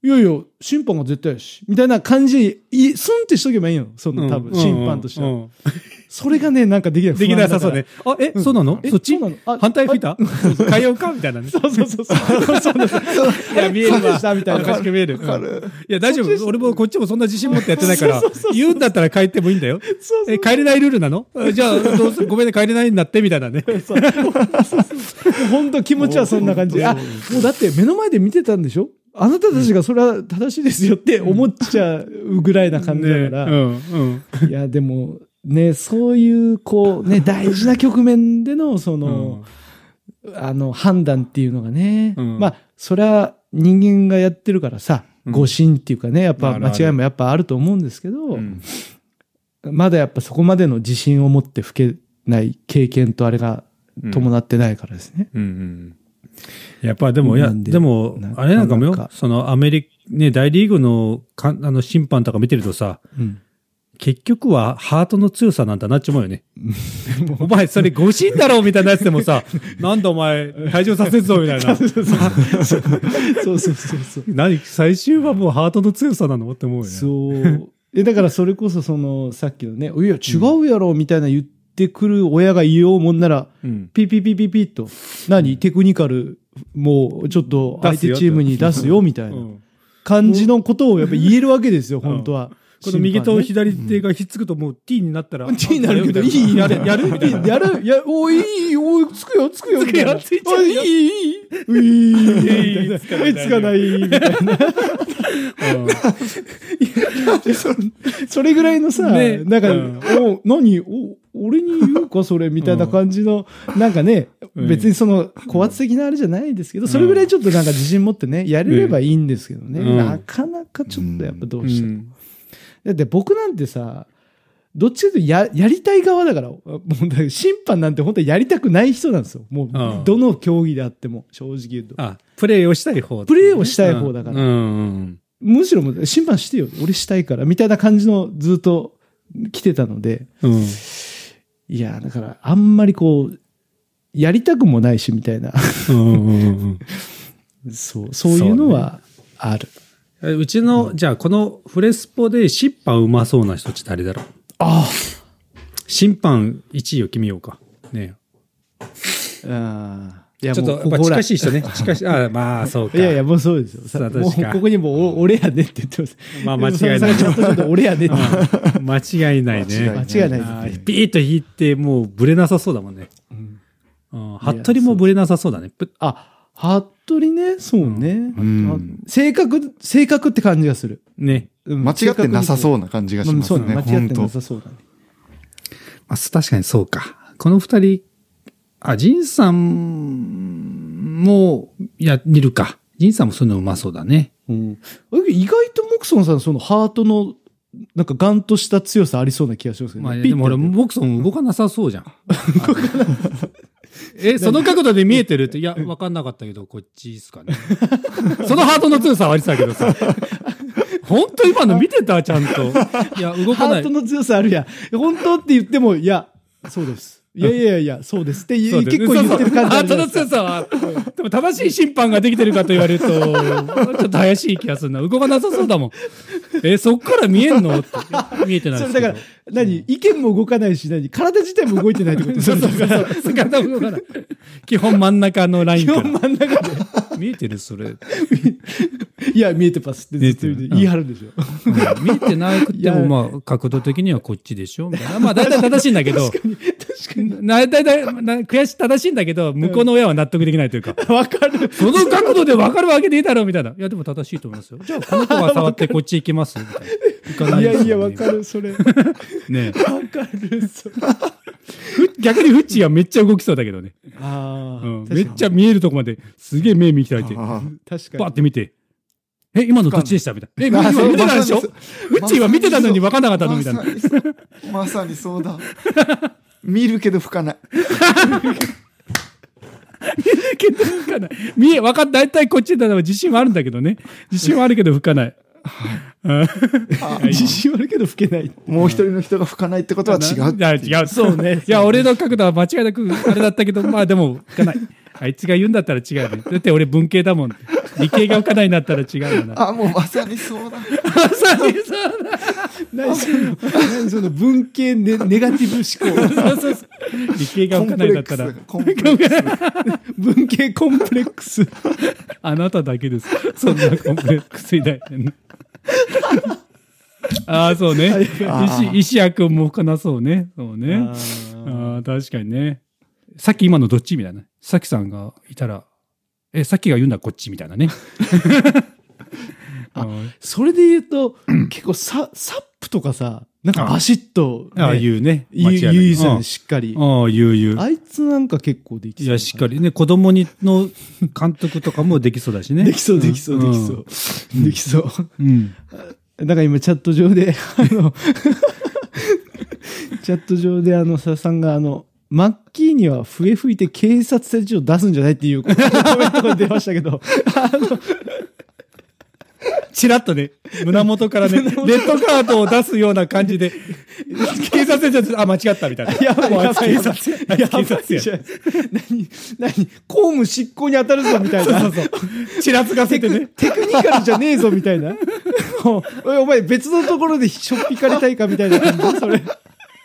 いやいや、審判が絶対やし。みたいな感じで、いスンってしとけばいいよ。その、多分、審判としては。うんうんそれがね、なんかできない。できなさそうね。あ、え、そうなの？えそっち？反対吹いた？変えようか？みたいなね。そうそうそうそう。いや、見えるわ。したみたいなおかしく見える。いや、大丈夫。俺もこっちもそんな自信持ってやってないから、言うんだったら変えてもいいんだよ。え、帰れないルールなの？あじゃあ、どうする？ごめんね、帰れないんだって、みたいなね。本当気持ちはそんな感じ。あ、もうだって目の前で見てたんでしょ？あなたたちがそれは正しいですよって思っちゃうぐらいな感じだから。ねうん、うん。いや、でも、ね、そういう、こう、ね、大事な局面での、その、あの、判断っていうのがね、うん。まあ、それは人間がやってるからさ、うん。誤信っていうかね、やっぱ間違いもやっぱあると思うんですけど、うん。まだやっぱそこまでの自信を持って吹けない経験とあれが伴ってないからですね。うんうん。やっぱでも、いや、ででもな、あれなんかもよそのアメリカ、ね、大リーグのかあの審判とか見てるとさ、うん結局はハートの強さなんだなっち思うよね。お前それ誤信だろみたいなやつでもさ、なんだお前退場させるぞみたいな。そうそうそうそう。何最終はもうハートの強さなのって思うよね。そう。え、だからそれこそその、さっきのね、いや、違うやろ、みたいな言ってくる親が言おうもんなら、うん。ピピピピピッと、何？テクニカル、もうちょっと相手チームに出すよ、みたいなうん感じのことをやっぱ言えるわけですよ、本当は。この右と審左手がひっつくともう T になったら。T になるけど、いい、やる、やる、やる、やる、おい、いい、おい、つくよ、つくよ、つくよついちゃういいい、いい、うい、つかないえつかない、みたいな。それぐらいのさ、ねなんか、うんお、何、お、俺に言うか、それ、みたいな感じの、なんかね、うん別にその、高圧的なあれじゃないですけど、それぐらいちょっとなんか自信持ってね、やれればいいんですけどね、うんなかなかちょっとやっぱどううしても。ん。だって僕なんてさ、どっちかというとや、やりたい側だから、もう審判なんて本当はやりたくない人なんですよ。もううん、どの競技であっても、正直言うと。あ、プレーをしたい方。プレーをしたい方だからうんうんむしろもう審判してよ、俺したいから、みたいな感じのずっと来てたので、うん。うん。いや、だから、あんまりこう、やりたくもないし、みたいな、うんうんうん そう、そういうのはある。えうちの、じゃあこのフレスポで審判うまそうな人って誰だろう？あ審判1位を決めようか。ねあ。いやちょっとやっぱ近しい人ね。近しい。あまあ、そうか。いやいや、もうそうですよ。さかここにもお俺やねって言ってます。まあ間違いないちょっと俺やねって。うん間違いないね。間違いないあーピーッと引いて、もうブレなさそうだもんね。うんうん。服部もブレなさそうだね。ぷあ、服部ね、そうね。うん性格、性格って感じがする。ね。間違ってなさそうな感じがしますね。そうね。間違ってなさそうだね。まあ、確かにそうか。この二人、あ、ジンさんも、いや、見るか。ジンさんもそういうのうまそうだね。うん。意外とモクソンさん、そのハートの、なんかガンとした強さありそうな気がしますけどねまあ、でも俺、ピッてボクソン動かなさそうじゃん。え、その角度で見えてるって、いや、わかんなかったけど、こっちっすかね。そのハートの強さはありそうだけどさ。本当今の見てた？ちゃんと。いや、動かないハート。の強さあるやん。本当って言っても、いや、そうです。いやいやいや、そうですってう結構言ってる感じあハートのるじゃないですか強さは、でも正しい審判ができてるかと言われると、ちょっと怪しい気がするな。動かなさそうだもん。え、そっから見えんの？って見えてないです。それだから、何意見も動かないし、何体自体も動いてないってことそうそうそうそう。姿も動かない。基本真ん中のライン基から。本真ん中で。見えてるそれ。う んいや、見えてますってずっと言い張るんでしょ。見えてなくても、まあ、角度的にはこっちでしょみたいな。まあ、大体正しいんだけど、確かに。大体だな悔し正しいんだけど、向こうの親は納得できないというか、わかる。その角度で分かるわけねえだろみたいな。いや、でも正しいと思いますよ。じゃあ、この子が触ってこっち行きます？みたいな。行かないやいや、わかる、それ。わねかる、それ。ふ逆にフッチーはめっちゃ動きそうだけどね。ああ、うん、めっちゃ見えるとこまですげえ目見開いて、あ確かに。バーって見て、え、今のどっちでした？みたいな。え、あ今見てたでしょ？フッチーは見てたのに分かんなかったの？みたいな。まさにそうまさにそうだ。見るけど吹かない。けど吹かない。見え、分かった。大体こっちだな。自信はあるんだけどね。自信はあるけど吹かない。うん自信はあるけど吹けない。もう一人の人が吹かないってことは違う。違う。そうね いや、俺の角度は間違いなくあれだったけど、まあでも、吹かない。あいつが言うんだったら違うね。だって俺文系だもん。理系が吹かないんだったら違うよな。あ、もうまさにそうだ。まさにそう何その、何その文系ネネガティブ思考。だ。そうそうそう。理系が吹かないんだったら、コンプレックス。文系コンプレックス。あなただけです。そんなコンプレックス抱いてんの。ああ、そうね。石、石谷君も吹かなそうね。そうね。ああ、確かにね。さっき今のどっちみたいな。さきさんがいたら、え、さっきが言うんだこっちみたいなね。あそれで言うと、結構サ、サップとかさ、なんかバシッと、ね、あ、言うね。言う、間違いない言うですよね、しっかり。ああ、言う言う。あいつなんか結構できそう。いや、しっかりね、子供にの監督とかもできそうだしね。できそう、できそう、できそう。できそう。うん。だから今チャット上で、あの、チャット上であの、佐さんがあの、マッキーには笛吹いて警察手帳出すんじゃないっていうコメントが出ましたけど、あの、チラッとね、胸元からね、レッドカードを出すような感じで、警察じゃ、あ、間違ったみたいな。いもうあ警察や。あいつ警察や。何、何、公務執行に当たるぞみたいな。そうそう。ちらつかせてね。テクニカルじゃねえぞみたいな。お前別のところでしょっぴかれたいかみたいな感じそれ。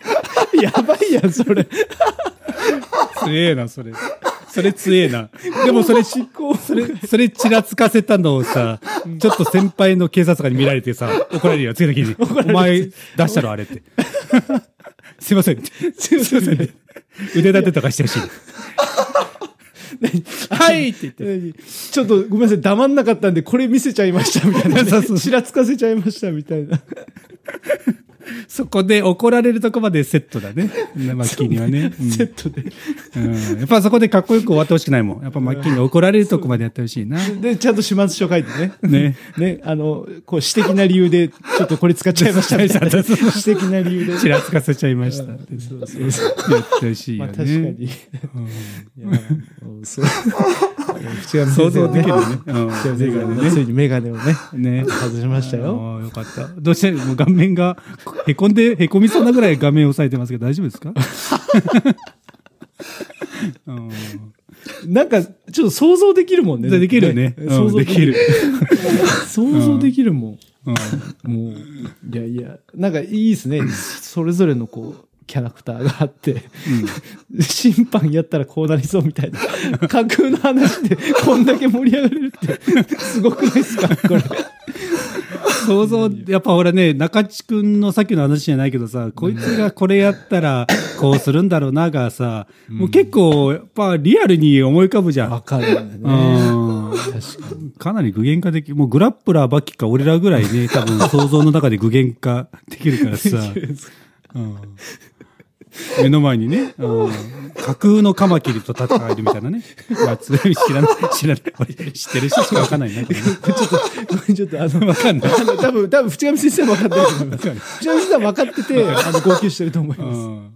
やばいやん、それ。強えな、それ。それ強えな。でもそれ、執行。それ、それちらつかせたのをさ、ちょっと先輩の警察とかに見られてさ、怒られるよ、次の日に。お前出したろ、あれって。すいません。すいません。腕立てとかしてほしい。はいって言って。何？ちょっとごめんなさい、黙んなかったんで、これ見せちゃいましたみたいな、ちらつかせちゃいましたみたいな。そこで怒られるとこまでセットだね。マッキーにはね。うんセットで。うんやっぱそこでかっこよく終わってほしくないもん。やっぱマッキーに怒られるとこまでやってほしいな。で、ちゃんと始末書書いてね。ね。ね、あの、こう、私的な理由で、ちょっとこれ使っちゃいましたみた私的な理由で。ちらつかせちゃいました。そうそうそう。やってほしいよまあ確かに。うそう。想像できるね。うん。ついにメガネをね、ね。外しましたよ。ああ、よかった。どうして、もう顔面が、へこんで、へこみそうなぐらい画面を押さえてますけど、大丈夫ですか？うんなんか、ちょっと想像できるもんね。できるね。うん想像できる。。想像できるもん。うんもう、いやいや、なんかいいですね。それぞれのこう、キャラクターがあって、審判やったらこうなりそうみたいな。架空の話でこんだけ盛り上がれるって、すごくないですか？これ。想像、やっぱ俺ね、中地くんのさっきの話じゃないけどさ、こいつがこれやったら、こうするんだろうながさ、もう結構、やっぱリアルに思い浮かぶじゃん。わかるんだうね。ん確かに。かなり具現化でき、もうグラップラーばっきか俺らぐらいね、多分想像の中で具現化できるからさ、うん 目の前にね、うん架空のカマキリと戦えるみたいなね。やつ知らない、知らない。俺知ってる人しかわかんないな。ね ちょっと、ちょっとあの、わかんない。あの、多分、多分、淵上先生も分かってると思います。淵上先生は分かってて、あの、号泣してると思いうます。ん。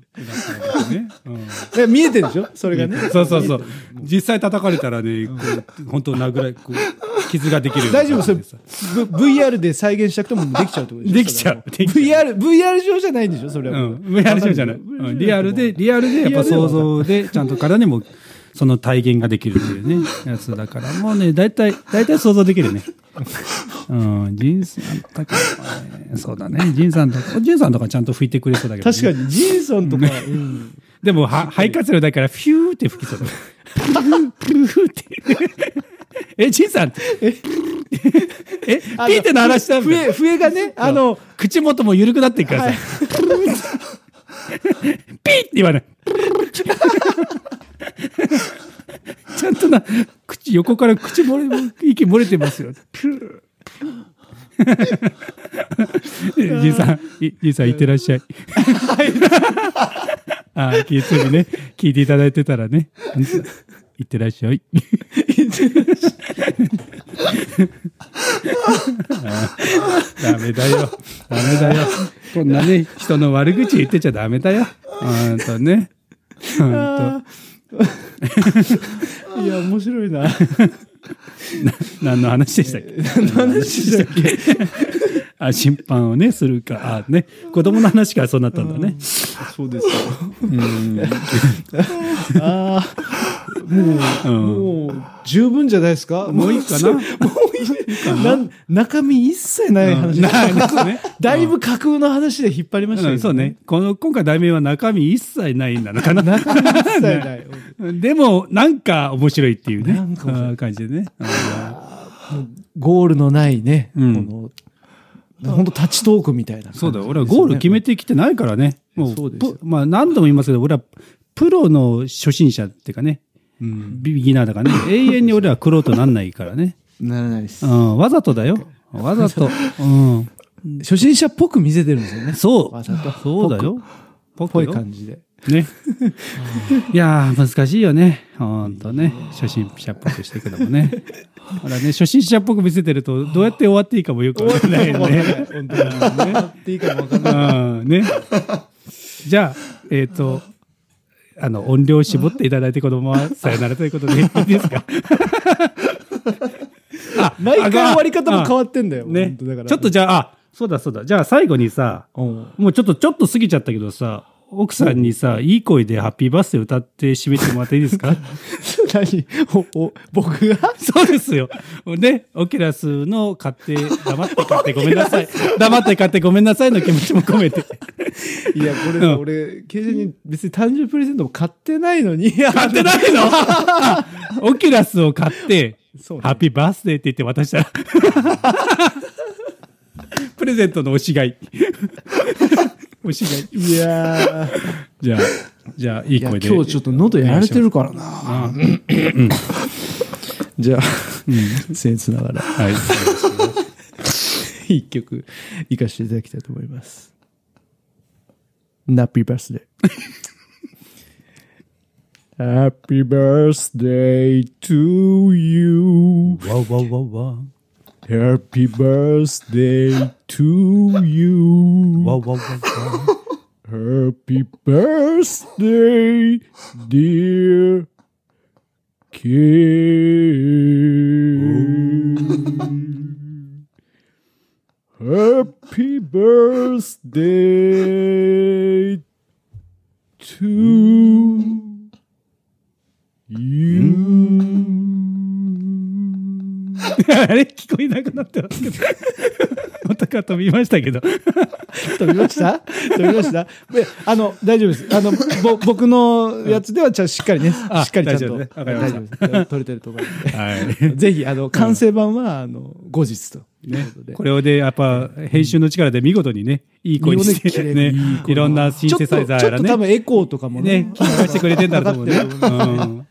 ねうんで見えてるでしょ？それがね。そうそうそう。実際叩かれたらね、こう本当殴られ、こう、傷ができる大丈夫それ、VR で再現したくてもできちゃうってことでしょ？できちゃう VR、VR 上じゃないんでしょそれはもう。うん。リアルじゃない。うんリアルで、リアルでやっぱ想像で、ちゃんと体にも、その体現ができるっていうね、やつだから、もうね、大体、大体想像できるね。うん、ジンさんとか、ね、そうだね、ジンさんとか、ジンさんとかちゃんと拭いてくれそうだけど、ね。確かに、ジンさんとか、うんでも、は、肺活量だから、フューって吹きそうだ。プー、プーって。え、ジンさんって。え、ピーって鳴らしたんだ笛、笛がね、あの、口元も緩くなっていくからさ。ピーって言わない。ちゃんとな、口、横から口漏れ、息漏れてますよ。じいさん、いじいさん、いってらっしゃい。ああ、聞いてね、聞いていただいてたらね、じいってらっしゃい。ダメだよ。ダメだよ。こんなね、人の悪口言ってちゃダメだよ。ほんとね。あーいや、面白いな。何の話でしたっけ？何の話でしたっけ？あ、審判をね、するか。あ、ね。子供の話からそうなったんだね。そうですよ。うん。ああ、もう、もう、十分じゃないですか？もういいかな？もういいな？ん中身一切ない話。ないですね。だいぶ架空の話で引っ張りましたけそうね。。この、今回題名は中身一切ないんだのかな。中身一切ない。でも、なんか面白いっていうね。なんか感じでね。ゴールのないね、うんこの、本当タッチトークみたいなそうだよ。俺はゴール決めてきてないからね。もう、そうですよプまあ何度も言いますけど、俺はプロの初心者っていうかね、ビギナーだからね、永遠に俺はクローとなんないからね。ならないですう。ん、わざとだよ。わざと。うん。初心者っぽく見せてるんですよね。そうわざと。そうだよ。ぽぽい感じで。ね。いやー、難しいよね。ほんとね。初心者っぽくしていくのもね。ほらね、初心者っぽく見せてると、どうやって終わっていいかもよくわかんないよね。本当に。ね。っていいかもわかんない。うん、ね。じゃあ、えっ、と、あの、音量を絞っていただいて子供は さよならということでいいですか？あ毎回終わり方も変わわってんだよ。ね本当だから。ちょっとじゃあ、あ、そうだそうだ。じゃあ最後にさ、うん、もうちょっと、ちょっと過ぎちゃったけどさ、奥さんにさ、いい声でハッピーバースデー歌って締めてもらっていいですか？何？お、お、僕が？そうですよ。ね、オキュラスの買って、黙って買ってごめんなさい。黙って買ってごめんなさいの気持ちも込めて。いや、これさ、俺、ケイジに別に誕生日プレゼントも買ってないのに。買ってないの？あオキュラスを買って、ねハッピーバースデーって言って渡したら。プレゼントの押し買い。押し買い。いやー。じゃあ、じゃあ、いい声で。今日ちょっと喉やられてるからな。あじゃあ、僭越ながら、はい。一曲、行かせていただきたいと思います。ナッピーバースデー。Happy birthday to you. わわわわ。Happy birthday to you. Whoa, whoa, whoa, Happy birthday, dear King. Happy birthday to you. あれ聞こえなくなってますけど。音が飛びましたけど。飛びました？飛びました？であの、大丈夫です。あの、ぼ僕のやつではちゃんとしっかりね、しあっかりちゃんと。大丈夫です。撮れてると思います。はい。ぜひ、あの、完成版は、あの、後日というこれをで、やっぱ、編集の力で見事にね、いい声にして、ねいろんなシンセサイザーやらねちょっとちょっと多、分エコーとかもねね、聞かせてくれてんだろうと思うね。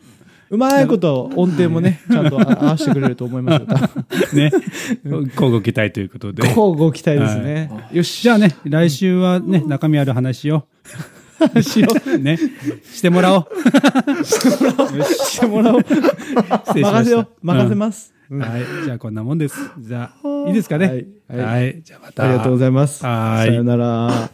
うまいこと音程もね、ちゃんとあ合わせてくれると思います ね、交互期待ということで。こうご期待ですね。よし。じゃあね、来週はね、中身ある話を、しよう。ね、してもらおう。してもらおう。失礼しました任せよう。任せます。うんはい。じゃあこんなもんです。じゃあ、いいですかね。はいはいはい。じゃあまた。ありがとうございます。はいさよなら。